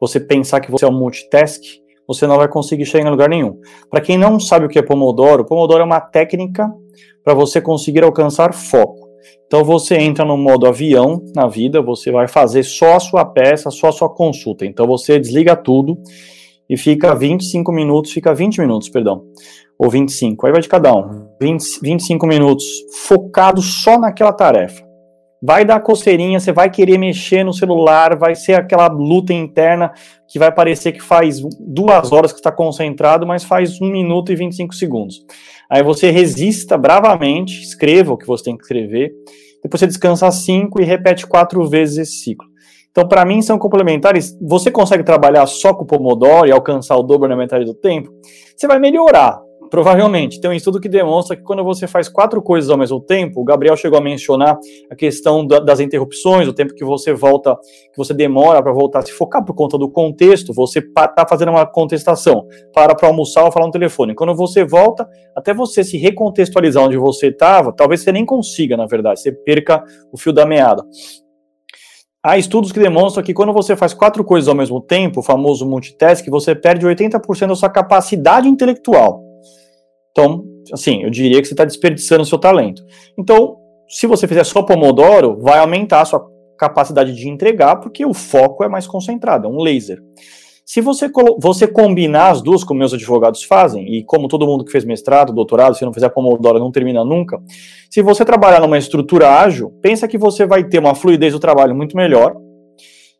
você pensar que você é um multitask, você não vai conseguir chegar em lugar nenhum. Para quem não sabe o que é Pomodoro, Pomodoro é uma técnica para você conseguir alcançar foco. Então você entra no modo avião na vida, você vai fazer só a sua peça, só a sua consulta. Então você desliga tudo e fica 25 minutos, fica 20 minutos, perdão, ou 25, aí vai de cada um. 20, 25 minutos focado só naquela tarefa. Vai dar coceirinha, você vai querer mexer no celular, vai ser aquela luta interna que vai parecer que faz duas horas que está concentrado, mas faz um minuto e 25 segundos. Aí você resista bravamente, escreva o que você tem que escrever, depois você descansa cinco e repete quatro vezes esse ciclo. Então, para mim, são complementares. Você consegue trabalhar só com o Pomodoro e alcançar o dobro na metade do tempo? Você vai melhorar, Provavelmente. Tem um estudo que demonstra que quando você faz quatro coisas ao mesmo tempo, o Gabriel chegou a mencionar a questão da, das interrupções, o tempo que você volta, que você demora para voltar se focar por conta do contexto, você está fazendo uma contestação, para para almoçar ou falar no telefone. Quando você volta, até você se recontextualizar onde você estava, talvez você nem consiga, na verdade, você perca o fio da meada. Há estudos que demonstram que quando você faz quatro coisas ao mesmo tempo, o famoso multitask, você perde 80% da sua capacidade intelectual. Então, assim, eu diria que você está desperdiçando o seu talento. Então, se você fizer só Pomodoro, vai aumentar a sua capacidade de entregar, porque o foco é mais concentrado, é um laser. Se você, você combinar as duas, como meus advogados fazem, e como todo mundo que fez mestrado, doutorado, se não fizer Pomodoro não termina nunca, se você trabalhar numa estrutura ágil, pensa que você vai ter uma fluidez do trabalho muito melhor,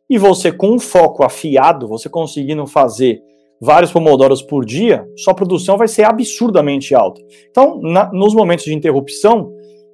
e você com um foco afiado, você conseguindo fazer vários pomodoros por dia, sua produção vai ser absurdamente alta. Então, na, nos momentos de interrupção,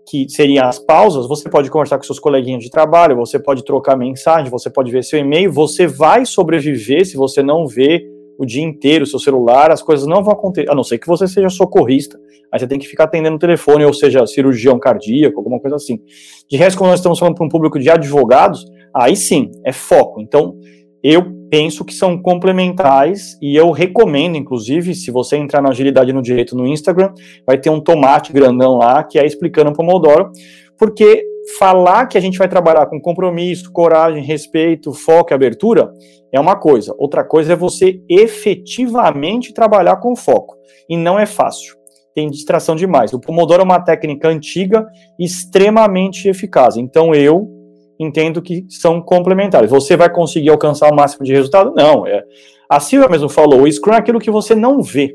que seriam as pausas, você pode conversar com seus coleguinhas de trabalho, você pode trocar mensagem, você pode ver seu e-mail, você vai sobreviver se você não vê o dia inteiro seu celular, as coisas não vão acontecer, a não ser que você seja socorrista, aí você tem que ficar atendendo o telefone, ou seja, cirurgião cardíaco, alguma coisa assim. De resto, quando nós estamos falando para um público de advogados, aí sim, é foco. Então, eu penso que são complementares e eu recomendo, inclusive, se você entrar na Agilidade no Direito no Instagram, vai ter um tomate grandão lá que é explicando o Pomodoro, porque falar que a gente vai trabalhar com compromisso, coragem, respeito, foco e abertura é uma coisa. Outra coisa é você efetivamente trabalhar com foco. E não é fácil. Tem distração demais. O Pomodoro é uma técnica antiga extremamente eficaz. Então eu entendo que são complementares. Você vai conseguir alcançar o máximo de resultado? Não. É, a Silvia mesmo falou, o Scrum é aquilo que você não vê.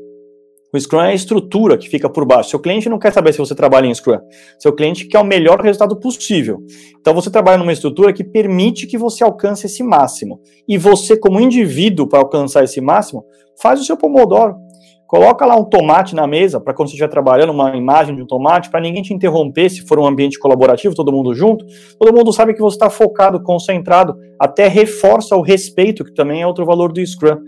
O Scrum é a estrutura que fica por baixo. Seu cliente não quer saber se você trabalha em Scrum. Seu cliente quer o melhor resultado possível. Então você trabalha numa estrutura que permite que você alcance esse máximo. E você, como indivíduo, para alcançar esse máximo, faz o seu Pomodoro. Coloca lá um tomate na mesa para quando você estiver trabalhando uma imagem de um tomate, para ninguém te interromper se for um ambiente colaborativo, todo mundo junto. Todo mundo sabe que você está focado, concentrado, até reforça o respeito, que também é outro valor do Scrum.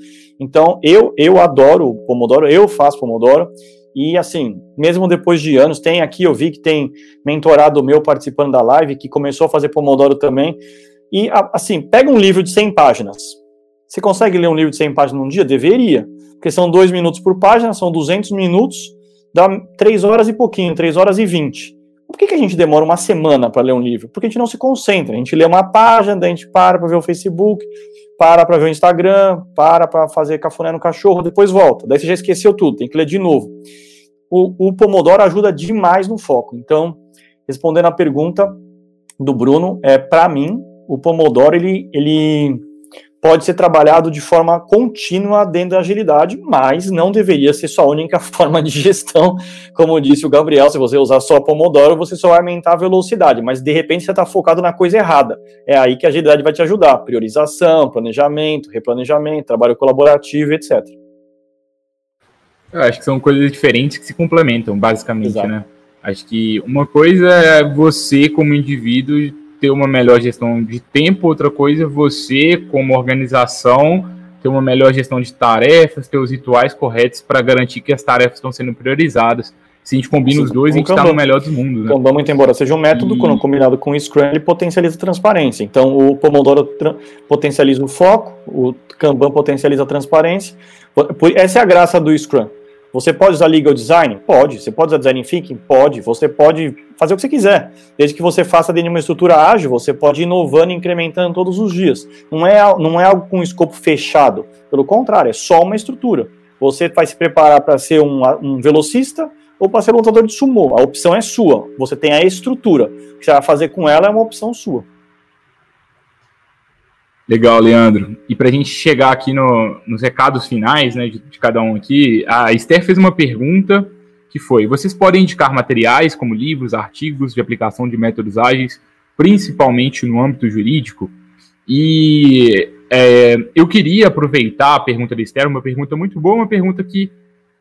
Então, eu eu adoro Pomodoro, eu faço Pomodoro. E assim, mesmo depois de anos, tem aqui, eu vi que tem mentorado meu participando da live, que começou a fazer Pomodoro também. E assim, pega um livro de 100 páginas. Você consegue ler um livro de 100 páginas num dia? Deveria porque são dois minutos por página, são 200 minutos, dá três horas e pouquinho, três horas e vinte. Por que, que a gente demora uma semana para ler um livro? Porque a gente não se concentra. A gente lê uma página, daí a gente para para ver o Facebook, para para ver o Instagram, para para fazer cafuné no cachorro, depois volta. Daí você já esqueceu tudo, tem que ler de novo. O, o Pomodoro ajuda demais no foco. Então, respondendo a pergunta do Bruno, é para mim, o Pomodoro ele, ele pode ser trabalhado de forma contínua dentro da agilidade, mas não deveria ser sua única forma de gestão. Como disse o Gabriel, se você usar só Pomodoro, você só vai aumentar a velocidade, mas de repente você está focado na coisa errada. É aí que a agilidade vai te ajudar. Priorização, planejamento, replanejamento, trabalho colaborativo, etc. Eu acho que são coisas diferentes que se complementam, basicamente, Exato. né? Acho que uma coisa é você, como indivíduo, ter uma melhor gestão de tempo, outra coisa é você, como organização, ter uma melhor gestão de tarefas, ter os rituais corretos para garantir que as tarefas estão sendo priorizadas. Se a gente combina os dois, a gente está no melhor dos mundos. Né? Kanban, muito embora seja um método, e... quando combinado com o Scrum, ele potencializa a transparência. Então, o Pomodoro potencializa o foco, o Kanban potencializa a transparência. Essa é a graça do Scrum. Você pode usar legal design? Pode. Você pode usar design thinking? Pode. Você pode fazer o que você quiser. Desde que você faça dentro de uma estrutura ágil, você pode ir inovando e incrementando todos os dias. Não é, não é algo com escopo fechado. Pelo contrário, é só uma estrutura. Você vai se preparar para ser um, um velocista ou para ser lutador de sumô. A opção é sua. Você tem a estrutura. O que você vai fazer com ela é uma opção sua. Legal, Leandro. E para a gente chegar aqui no, nos recados finais né, de, de, cada um aqui, a Esther fez uma pergunta que foi: vocês podem indicar materiais como livros, artigos de aplicação de métodos ágeis, principalmente no âmbito jurídico? E é, eu queria aproveitar a pergunta da Esther, uma pergunta muito boa, uma pergunta que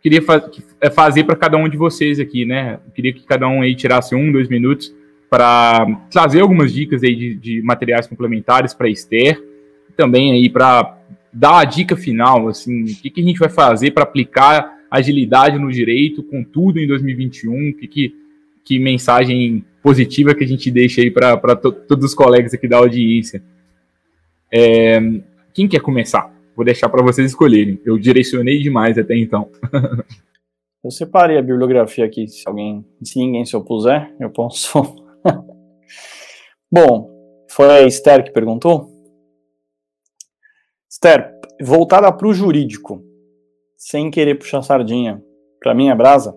queria fa é fazer para cada um de vocês aqui, né? Eu queria que cada um aí tirasse um, dois minutos para trazer algumas dicas aí de, de materiais complementares para Esther também aí para dar a dica final, assim, o que, que a gente vai fazer para aplicar agilidade no direito, com tudo em 2021, que, que, que mensagem positiva que a gente deixa aí para to, todos os colegas aqui da audiência. É, quem quer começar? Vou deixar para vocês escolherem. Eu direcionei demais até então. eu separei a bibliografia aqui, se alguém, se ninguém se opuser, eu posso. Bom, foi a Esther que perguntou? Esther, voltada para o jurídico, sem querer puxar sardinha, para mim é brasa,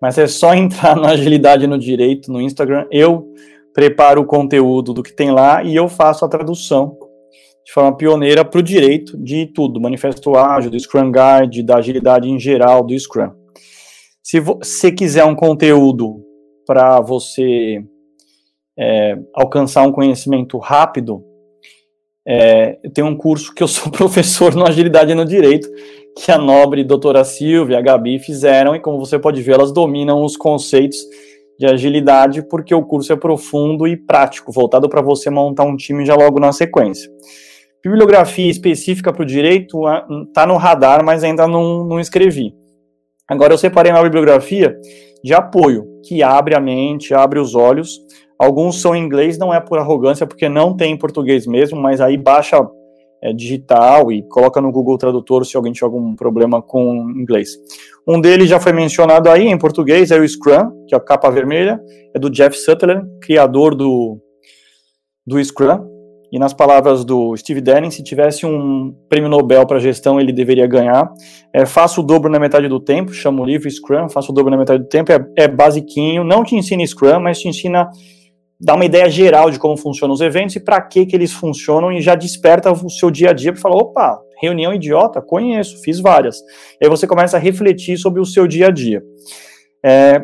mas é só entrar na Agilidade no Direito no Instagram, eu preparo o conteúdo do que tem lá e eu faço a tradução de forma pioneira para o direito de tudo, manifesto ágil, do Scrum Guide, da agilidade em geral, do Scrum. Se você quiser um conteúdo para você é, alcançar um conhecimento rápido, é, eu tenho um curso que eu sou professor no Agilidade no Direito, que a nobre doutora Silvia e a Gabi fizeram, e como você pode ver, elas dominam os conceitos de agilidade, porque o curso é profundo e prático, voltado para você montar um time já logo na sequência. Bibliografia específica para o direito está no radar, mas ainda não, não escrevi. Agora eu separei uma bibliografia de apoio, que abre a mente, abre os olhos. Alguns são em inglês, não é por arrogância, porque não tem em português mesmo, mas aí baixa é, digital e coloca no Google Tradutor se alguém tiver algum problema com inglês. Um deles já foi mencionado aí em português, é o Scrum, que é a capa vermelha, é do Jeff Sutherland, criador do, do Scrum. E nas palavras do Steve Denning, se tivesse um prêmio Nobel para gestão, ele deveria ganhar. É, faça o dobro na metade do tempo, chama o livro Scrum, faça o dobro na metade do tempo, é, é basiquinho, não te ensina Scrum, mas te ensina dá uma ideia geral de como funcionam os eventos e para que que eles funcionam e já desperta o seu dia a dia para falar, opa, reunião idiota, conheço, fiz várias. E aí você começa a refletir sobre o seu dia a dia. É,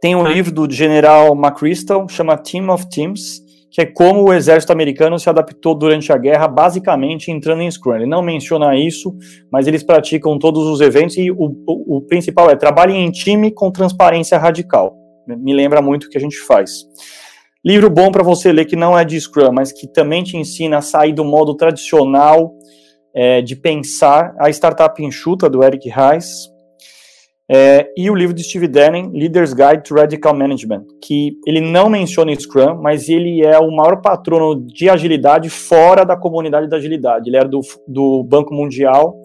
tem um livro do general McChrystal, chama Team of Teams, que é como o exército americano se adaptou durante a guerra, basicamente entrando em Scrum. Ele não menciona isso, mas eles praticam todos os eventos e o, o, o principal é trabalhe em time com transparência radical. Me lembra muito o que a gente faz. Livro bom para você ler que não é de Scrum, mas que também te ensina a sair do modo tradicional é, de pensar, a Startup Enxuta, do Eric Reis, é, e o livro de Steve Denning, Leader's Guide to Radical Management, que ele não menciona Scrum, mas ele é o maior patrono de agilidade fora da comunidade da agilidade. Ele era do, do Banco Mundial,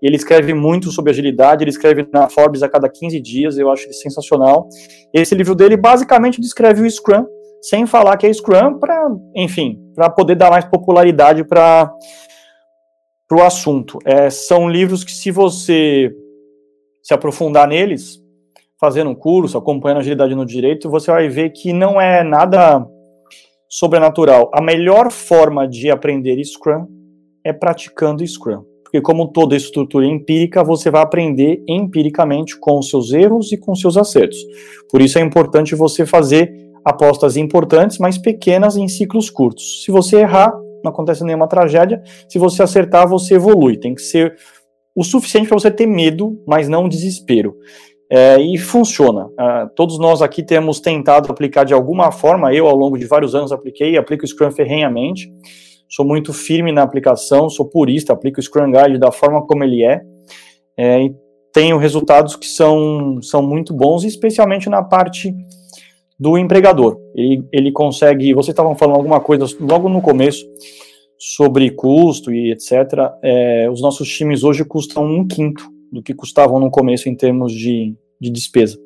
ele escreve muito sobre agilidade, ele escreve na Forbes a cada 15 dias, eu acho sensacional. Esse livro dele basicamente descreve o Scrum, sem falar que é Scrum para, enfim, para poder dar mais popularidade para o assunto. É, são livros que, se você se aprofundar neles, fazendo um curso, acompanhando agilidade no direito, você vai ver que não é nada sobrenatural. A melhor forma de aprender Scrum é praticando Scrum. Porque, como toda estrutura empírica, você vai aprender empiricamente com os seus erros e com os seus acertos. Por isso é importante você fazer apostas importantes, mas pequenas em ciclos curtos. Se você errar, não acontece nenhuma tragédia. Se você acertar, você evolui. Tem que ser o suficiente para você ter medo, mas não desespero. É, e funciona. Uh, todos nós aqui temos tentado aplicar de alguma forma. Eu, ao longo de vários anos, apliquei, aplico o Scrum ferrenhamente. Sou muito firme na aplicação, sou purista, aplico o Scrum Guide da forma como ele é. é e tenho resultados que são, são muito bons, especialmente na parte do empregador. Ele, ele consegue. Vocês estavam falando alguma coisa logo no começo sobre custo e etc. É, os nossos times hoje custam um quinto do que custavam no começo em termos de, de despesa.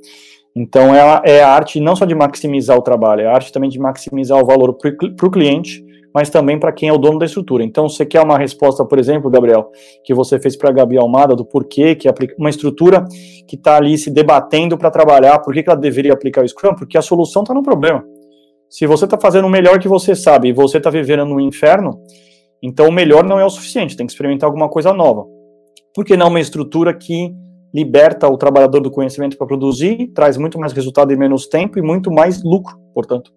Então, é é a arte não só de maximizar o trabalho, é a arte também de maximizar o valor para o cliente mas também para quem é o dono da estrutura. Então, você quer uma resposta, por exemplo, Gabriel, que você fez para a Gabi Almada, do porquê que uma estrutura que está ali se debatendo para trabalhar, por que, que ela deveria aplicar o Scrum? Porque a solução está no problema. Se você está fazendo o melhor que você sabe e você está vivendo no inferno, então o melhor não é o suficiente, tem que experimentar alguma coisa nova. Por que não uma estrutura que liberta o trabalhador do conhecimento para produzir, traz muito mais resultado em menos tempo e muito mais lucro, portanto?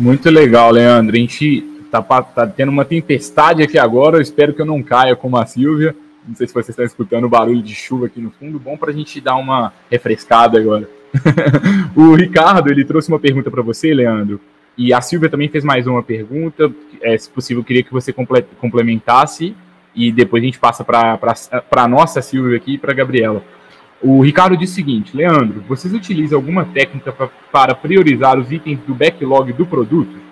Muito legal, Leandro. A gente tá, tá, tendo uma tempestade aqui agora. Eu espero que eu não caia como a Silvia. Não sei se vocês estão escutando o barulho de chuva aqui no fundo. Bom para a gente dar uma refrescada agora. o Ricardo, ele trouxe uma pergunta para você, Leandro. E a Silvia também fez mais uma pergunta. É, se possível, queria que você complementasse. e depois a gente passa para a nossa Silvia aqui e para a Gabriela. O Ricardo diz o seguinte: Leandro, vocês utilizam alguma técnica pra, para priorizar os itens do backlog do produto?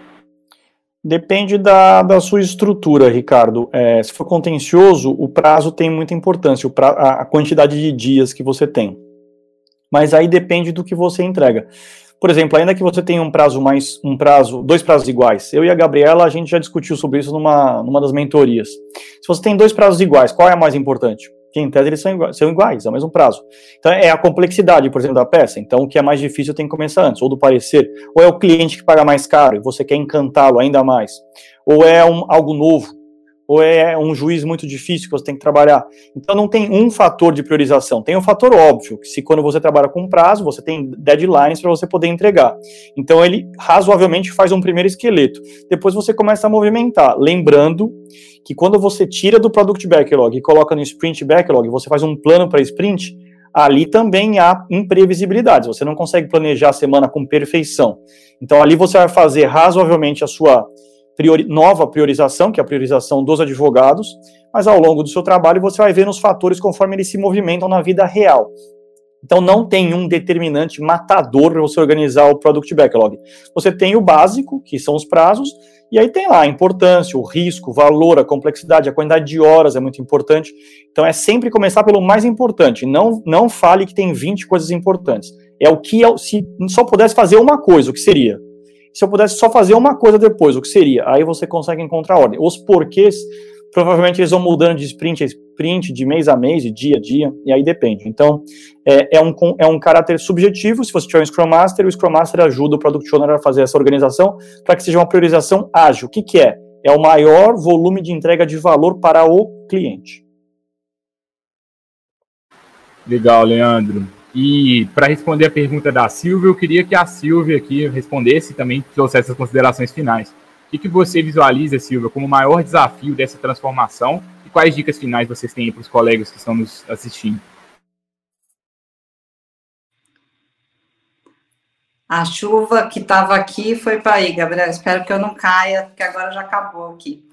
Depende da, da sua estrutura, Ricardo. É, se for contencioso, o prazo tem muita importância, pra, a, a quantidade de dias que você tem. Mas aí depende do que você entrega. Por exemplo, ainda que você tenha um prazo mais, um prazo, dois prazos iguais. Eu e a Gabriela, a gente já discutiu sobre isso numa, numa das mentorias. Se você tem dois prazos iguais, qual é a mais importante? Que em tese eles são iguais, são iguais, é o mesmo prazo. Então é a complexidade, por exemplo, da peça. Então o que é mais difícil tem que começar antes, ou do parecer, ou é o cliente que paga mais caro e você quer encantá-lo ainda mais, ou é um, algo novo ou é um juiz muito difícil que você tem que trabalhar. Então não tem um fator de priorização, tem um fator óbvio, que se quando você trabalha com prazo, você tem deadlines para você poder entregar. Então ele razoavelmente faz um primeiro esqueleto. Depois você começa a movimentar, lembrando que quando você tira do product backlog e coloca no sprint backlog, você faz um plano para sprint, ali também há imprevisibilidades. Você não consegue planejar a semana com perfeição. Então ali você vai fazer razoavelmente a sua priori nova priorização, que é a priorização dos advogados, mas ao longo do seu trabalho você vai ver os fatores conforme eles se movimentam na vida real. Então não tem um determinante matador para você organizar o product backlog. Você tem o básico, que são os prazos, e aí tem lá a importância, o risco, o valor, a complexidade, a quantidade de horas é muito importante. Então é sempre começar pelo mais importante. Não, não fale que tem 20 coisas importantes. É o que, se só pudesse fazer uma coisa, o que seria? Se eu pudesse só fazer uma coisa depois, o que seria? Aí você consegue encontrar a ordem. Os porquês, provavelmente eles vão mudando de sprint a sprint, de mês a mês, de dia a dia, e aí depende. Então, é, é, um, é um caráter subjetivo. Se você tiver um Scrum Master, o Scrum Master ajuda o Product Owner a fazer essa organização para que seja uma priorização ágil. O que, que é? É o maior volume de entrega de valor para o cliente. Legal, Leandro. E para responder a pergunta da Silvia, eu queria que a Silvia aqui respondesse e também trouxesse as considerações finais. O que, que você visualiza, Silvia, como o maior desafio dessa transformação e quais dicas finais vocês têm para os colegas que estão nos assistindo? A chuva que estava aqui foi para aí, Gabriel. Espero que eu não caia, porque agora já acabou aqui.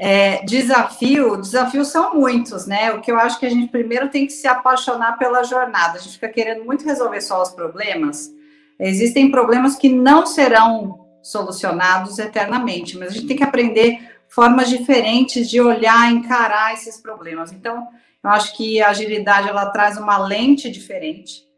É, desafio, desafios são muitos, né? O que eu acho que a gente primeiro tem que se apaixonar pela jornada. A gente fica querendo muito resolver só os problemas. Existem problemas que não serão solucionados eternamente, mas a gente tem que aprender formas diferentes de olhar, encarar esses problemas. Então, eu acho que a agilidade ela traz uma lente diferente.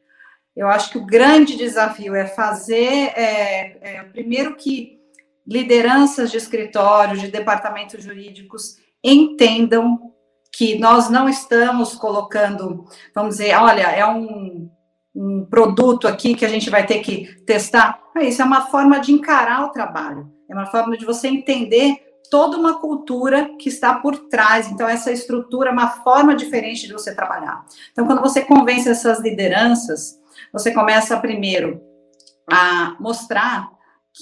Eu acho que o grande desafio é fazer, é, é, primeiro que lideranças de escritórios, de departamentos jurídicos entendam que nós não estamos colocando, vamos dizer, olha, é um, um produto aqui que a gente vai ter que testar. Isso é uma forma de encarar o trabalho, é uma forma de você entender toda uma cultura que está por trás. Então, essa estrutura é uma forma diferente de você trabalhar. Então, quando você convence essas lideranças, você começa primeiro a mostrar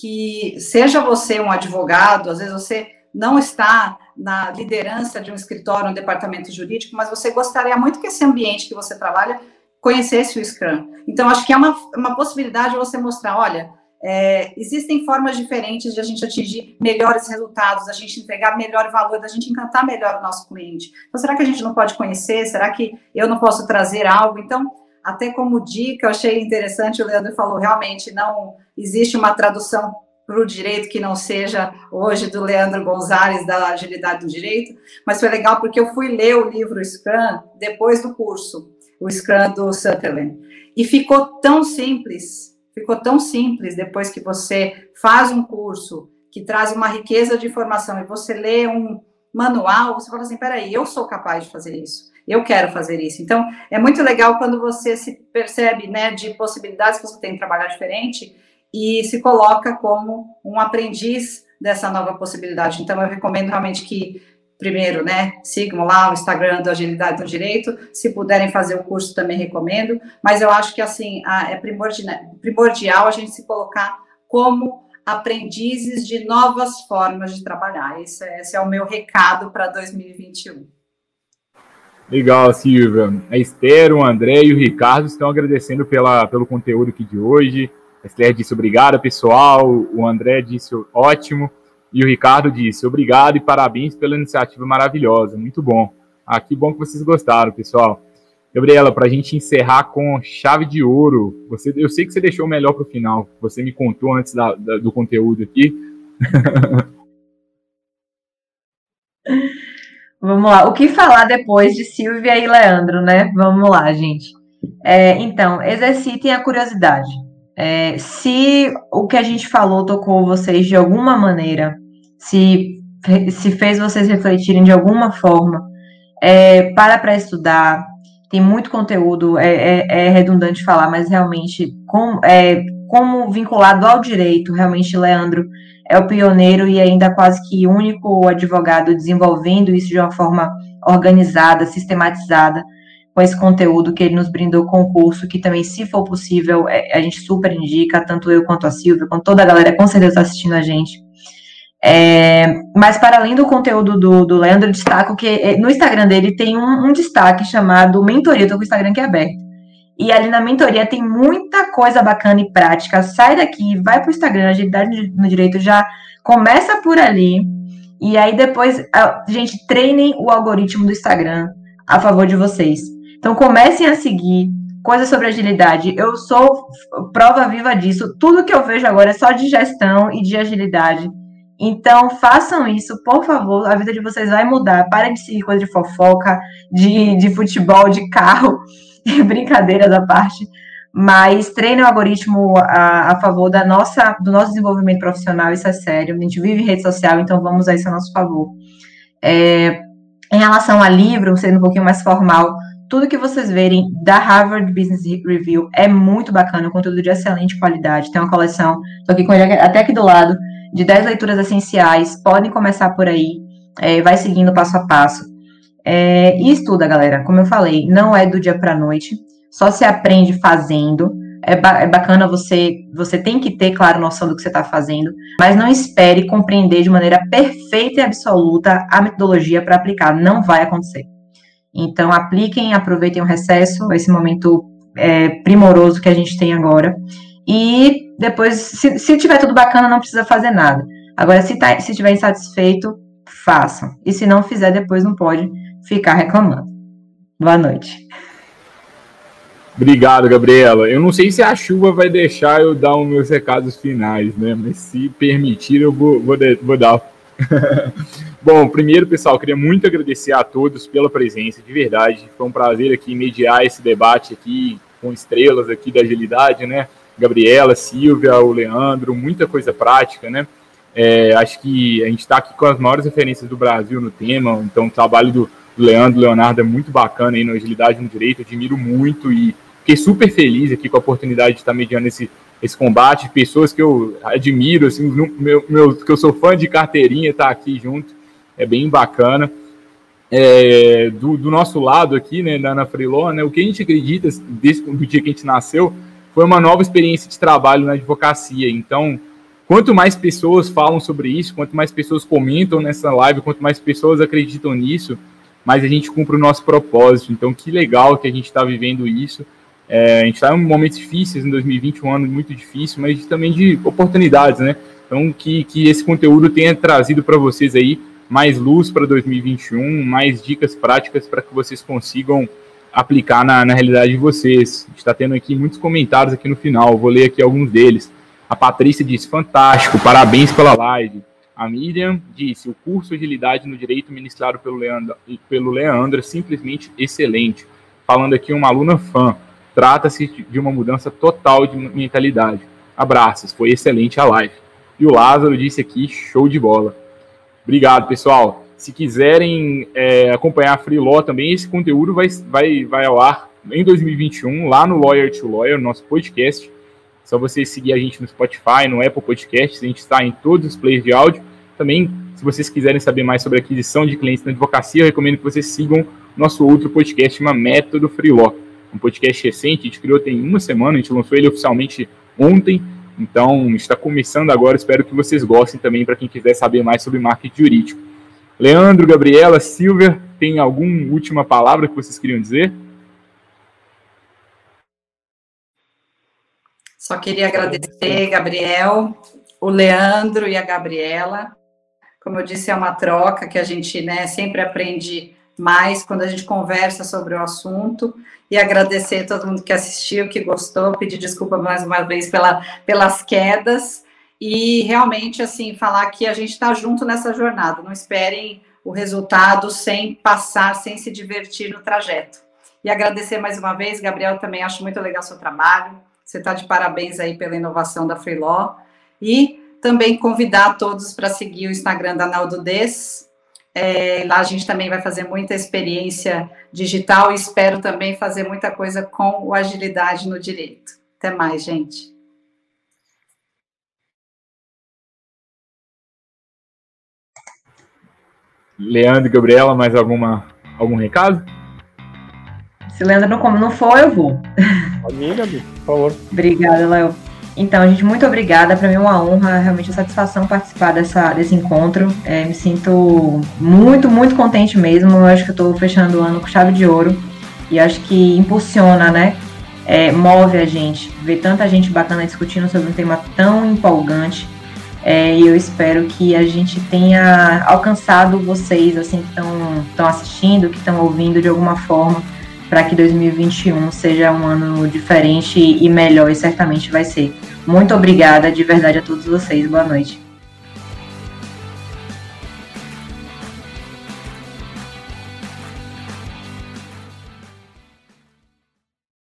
que seja você um advogado, às vezes você não está na liderança de um escritório, um departamento jurídico, mas você gostaria muito que esse ambiente que você trabalha conhecesse o Scrum. Então, acho que é uma, uma possibilidade de você mostrar, olha, é, existem formas diferentes de a gente atingir melhores resultados, a gente entregar melhor valor, da gente encantar melhor o nosso cliente. Então, será que a gente não pode conhecer? Será que eu não posso trazer algo? Então, até como dica, eu achei interessante, o Leandro falou, realmente não existe uma tradução para o direito que não seja hoje do Leandro Gonzalez, da Agilidade do Direito, mas foi legal porque eu fui ler o livro Scrum depois do curso, o Scrum do Sutherland, e ficou tão simples, ficou tão simples depois que você faz um curso que traz uma riqueza de informação e você lê um manual, você fala assim, peraí, eu sou capaz de fazer isso eu quero fazer isso. Então, é muito legal quando você se percebe, né, de possibilidades que você tem de trabalhar diferente e se coloca como um aprendiz dessa nova possibilidade. Então, eu recomendo realmente que, primeiro, né, sigam lá o Instagram do Agilidade no Direito. Se puderem fazer o curso, também recomendo. Mas eu acho que, assim, é primordial a gente se colocar como aprendizes de novas formas de trabalhar. Esse, é, esse é o meu recado para 2021. Legal, Silvia. A Esther, o André e o Ricardo estão agradecendo pela, pelo conteúdo aqui de hoje. Esther disse obrigada, pessoal. O André disse ótimo. E o Ricardo disse: obrigado e parabéns pela iniciativa maravilhosa. Muito bom. Ah, que bom que vocês gostaram, pessoal. Gabriela, para a gente encerrar com chave de ouro, você, eu sei que você deixou o melhor para o final. Você me contou antes da, da, do conteúdo aqui. Vamos lá. O que falar depois de Silvia e Leandro, né? Vamos lá, gente. É, então, exercitem a curiosidade. É, se o que a gente falou tocou vocês de alguma maneira, se, se fez vocês refletirem de alguma forma, é, para para estudar. Tem muito conteúdo, é, é, é redundante falar, mas realmente, com, é, como vinculado ao direito, realmente, Leandro é o pioneiro e ainda quase que único advogado desenvolvendo isso de uma forma organizada, sistematizada, com esse conteúdo que ele nos brindou com o curso, que também, se for possível, é, a gente super indica, tanto eu quanto a Silvia, quanto toda a galera, com certeza está assistindo a gente. É, mas para além do conteúdo do, do Leandro, destaco que é, no Instagram dele tem um, um destaque chamado Mentoria, estou com o Instagram aqui aberto. E ali na mentoria tem muita coisa bacana e prática. Sai daqui, vai para o Instagram, Agilidade no Direito já começa por ali. E aí depois, gente, treinem o algoritmo do Instagram a favor de vocês. Então comecem a seguir coisas sobre agilidade. Eu sou prova viva disso. Tudo que eu vejo agora é só de gestão e de agilidade. Então, façam isso, por favor. A vida de vocês vai mudar. Parem de seguir coisa de fofoca, de, de futebol, de carro. brincadeira da parte, mas treine o algoritmo a, a, favor da nossa, do nosso desenvolvimento profissional, isso é sério. A gente vive em rede social, então vamos a isso a nosso favor. É, em relação a livro, sendo um pouquinho mais formal, tudo que vocês verem da Harvard Business Review é muito bacana, conteúdo de excelente qualidade. Tem uma coleção, estou aqui com ele até aqui do lado, de 10 leituras essenciais. Podem começar por aí, é, vai seguindo passo a passo. É, e estuda, galera. Como eu falei, não é do dia para noite. Só se aprende fazendo. É, ba é, bacana você, você tem que ter, claro, noção do que você está fazendo, mas não espere compreender de maneira perfeita e absoluta a metodologia para aplicar. Não vai acontecer. Então, apliquem, aproveitem o recesso, esse momento é, primoroso que a gente tem agora. E depois, se, se tiver tudo bacana, não precisa fazer nada. Agora, se, tá, se estiver insatisfeito, façam. E se não fizer, depois não pode ficar reclamando. Boa noite. Obrigado, Gabriela. Eu não sei se a chuva vai deixar eu dar os meus recados finais, né? Mas se permitir, eu vou, vou, vou dar. Bom, primeiro, pessoal, queria muito agradecer a todos pela presença, de verdade. Foi um prazer aqui mediar esse debate aqui com estrelas aqui da agilidade, né? Gabriela, Silvia, o Leandro, muita coisa prática, né? É, acho que a gente está aqui com as maiores referências do Brasil no tema, então o trabalho do, Leandro Leonardo é muito bacana aí na agilidade no direito, admiro muito e fiquei super feliz aqui com a oportunidade de estar mediando esse, esse combate, pessoas que eu admiro, assim, meu, meu, que eu sou fã de carteirinha, tá aqui junto, é bem bacana. É, do, do, nosso lado aqui, né, na, na Freeló, né, o que a gente acredita desde do dia que a gente nasceu foi uma nova experiência de trabalho na advocacia. Então, quanto mais pessoas falam sobre isso, quanto mais pessoas comentam nessa live, quanto mais pessoas acreditam nisso, mas a gente cumpre o nosso propósito. Então, que legal que a gente está vivendo isso. É, a gente está em momentos difíceis, em 2020, um ano muito difícil, mas também de oportunidades, né? Então, que, que esse conteúdo tenha trazido para vocês aí mais luz para 2021, mais dicas práticas para que vocês consigam aplicar na, na realidade de vocês. A gente está tendo aqui muitos comentários aqui no final, vou ler aqui alguns deles. A Patrícia diz: fantástico, parabéns pela live. A Miriam disse: o curso de agilidade no direito ministrado pelo Leandro, pelo Leandro é simplesmente excelente. Falando aqui uma aluna fã. Trata-se de uma mudança total de mentalidade. Abraços, foi excelente a live. E o Lázaro disse aqui: show de bola. Obrigado, pessoal. Se quiserem é, acompanhar a Free Law também, esse conteúdo vai, vai, vai ao ar em 2021, lá no Lawyer to Lawyer, nosso podcast. Só você seguir a gente no Spotify, no Apple Podcasts, a gente está em todos os players de áudio. Também, se vocês quiserem saber mais sobre aquisição de clientes na advocacia, eu recomendo que vocês sigam nosso outro podcast, uma Método Freeló. Um podcast recente, a gente criou tem uma semana, a gente lançou ele oficialmente ontem. Então, está começando agora, espero que vocês gostem também, para quem quiser saber mais sobre marketing jurídico. Leandro, Gabriela, Silvia, tem alguma última palavra que vocês queriam dizer? Só queria agradecer, Gabriel, o Leandro e a Gabriela Como eu disse, é uma troca que a gente né, sempre aprende mais quando a gente conversa sobre o assunto. E agradecer a todo mundo que assistiu, que gostou, pedir desculpa mais uma vez pela, pelas quedas. E realmente, assim, falar que a gente está junto nessa jornada. Não esperem o resultado sem passar, sem se divertir no trajeto. E agradecer mais uma vez, Gabriel, também acho muito legal seu trabalho. Você está de parabéns aí pela inovação da Freeló. E também convidar todos para seguir o Instagram da Naldo Des. É, lá a gente também vai fazer muita experiência digital e espero também fazer muita coisa com o Agilidade no Direito. Até mais, gente. Leandro e Gabriela, mais alguma, algum recado? Se Leandro não, como não for, eu vou. Pode ir, Gabi, por favor. Obrigada, Léo. Então, gente, muito obrigada. Para mim é uma honra, realmente uma satisfação participar dessa, desse encontro. É, me sinto muito, muito contente mesmo. Eu acho que eu estou fechando o ano com chave de ouro. E acho que impulsiona, né? É, move a gente. Ver tanta gente bacana discutindo sobre um tema tão empolgante. É, e eu espero que a gente tenha alcançado vocês, assim, que estão assistindo, que estão ouvindo de alguma forma, para que 2021 seja um ano diferente e melhor, e certamente vai ser. Muito obrigada de verdade a todos vocês. Boa noite.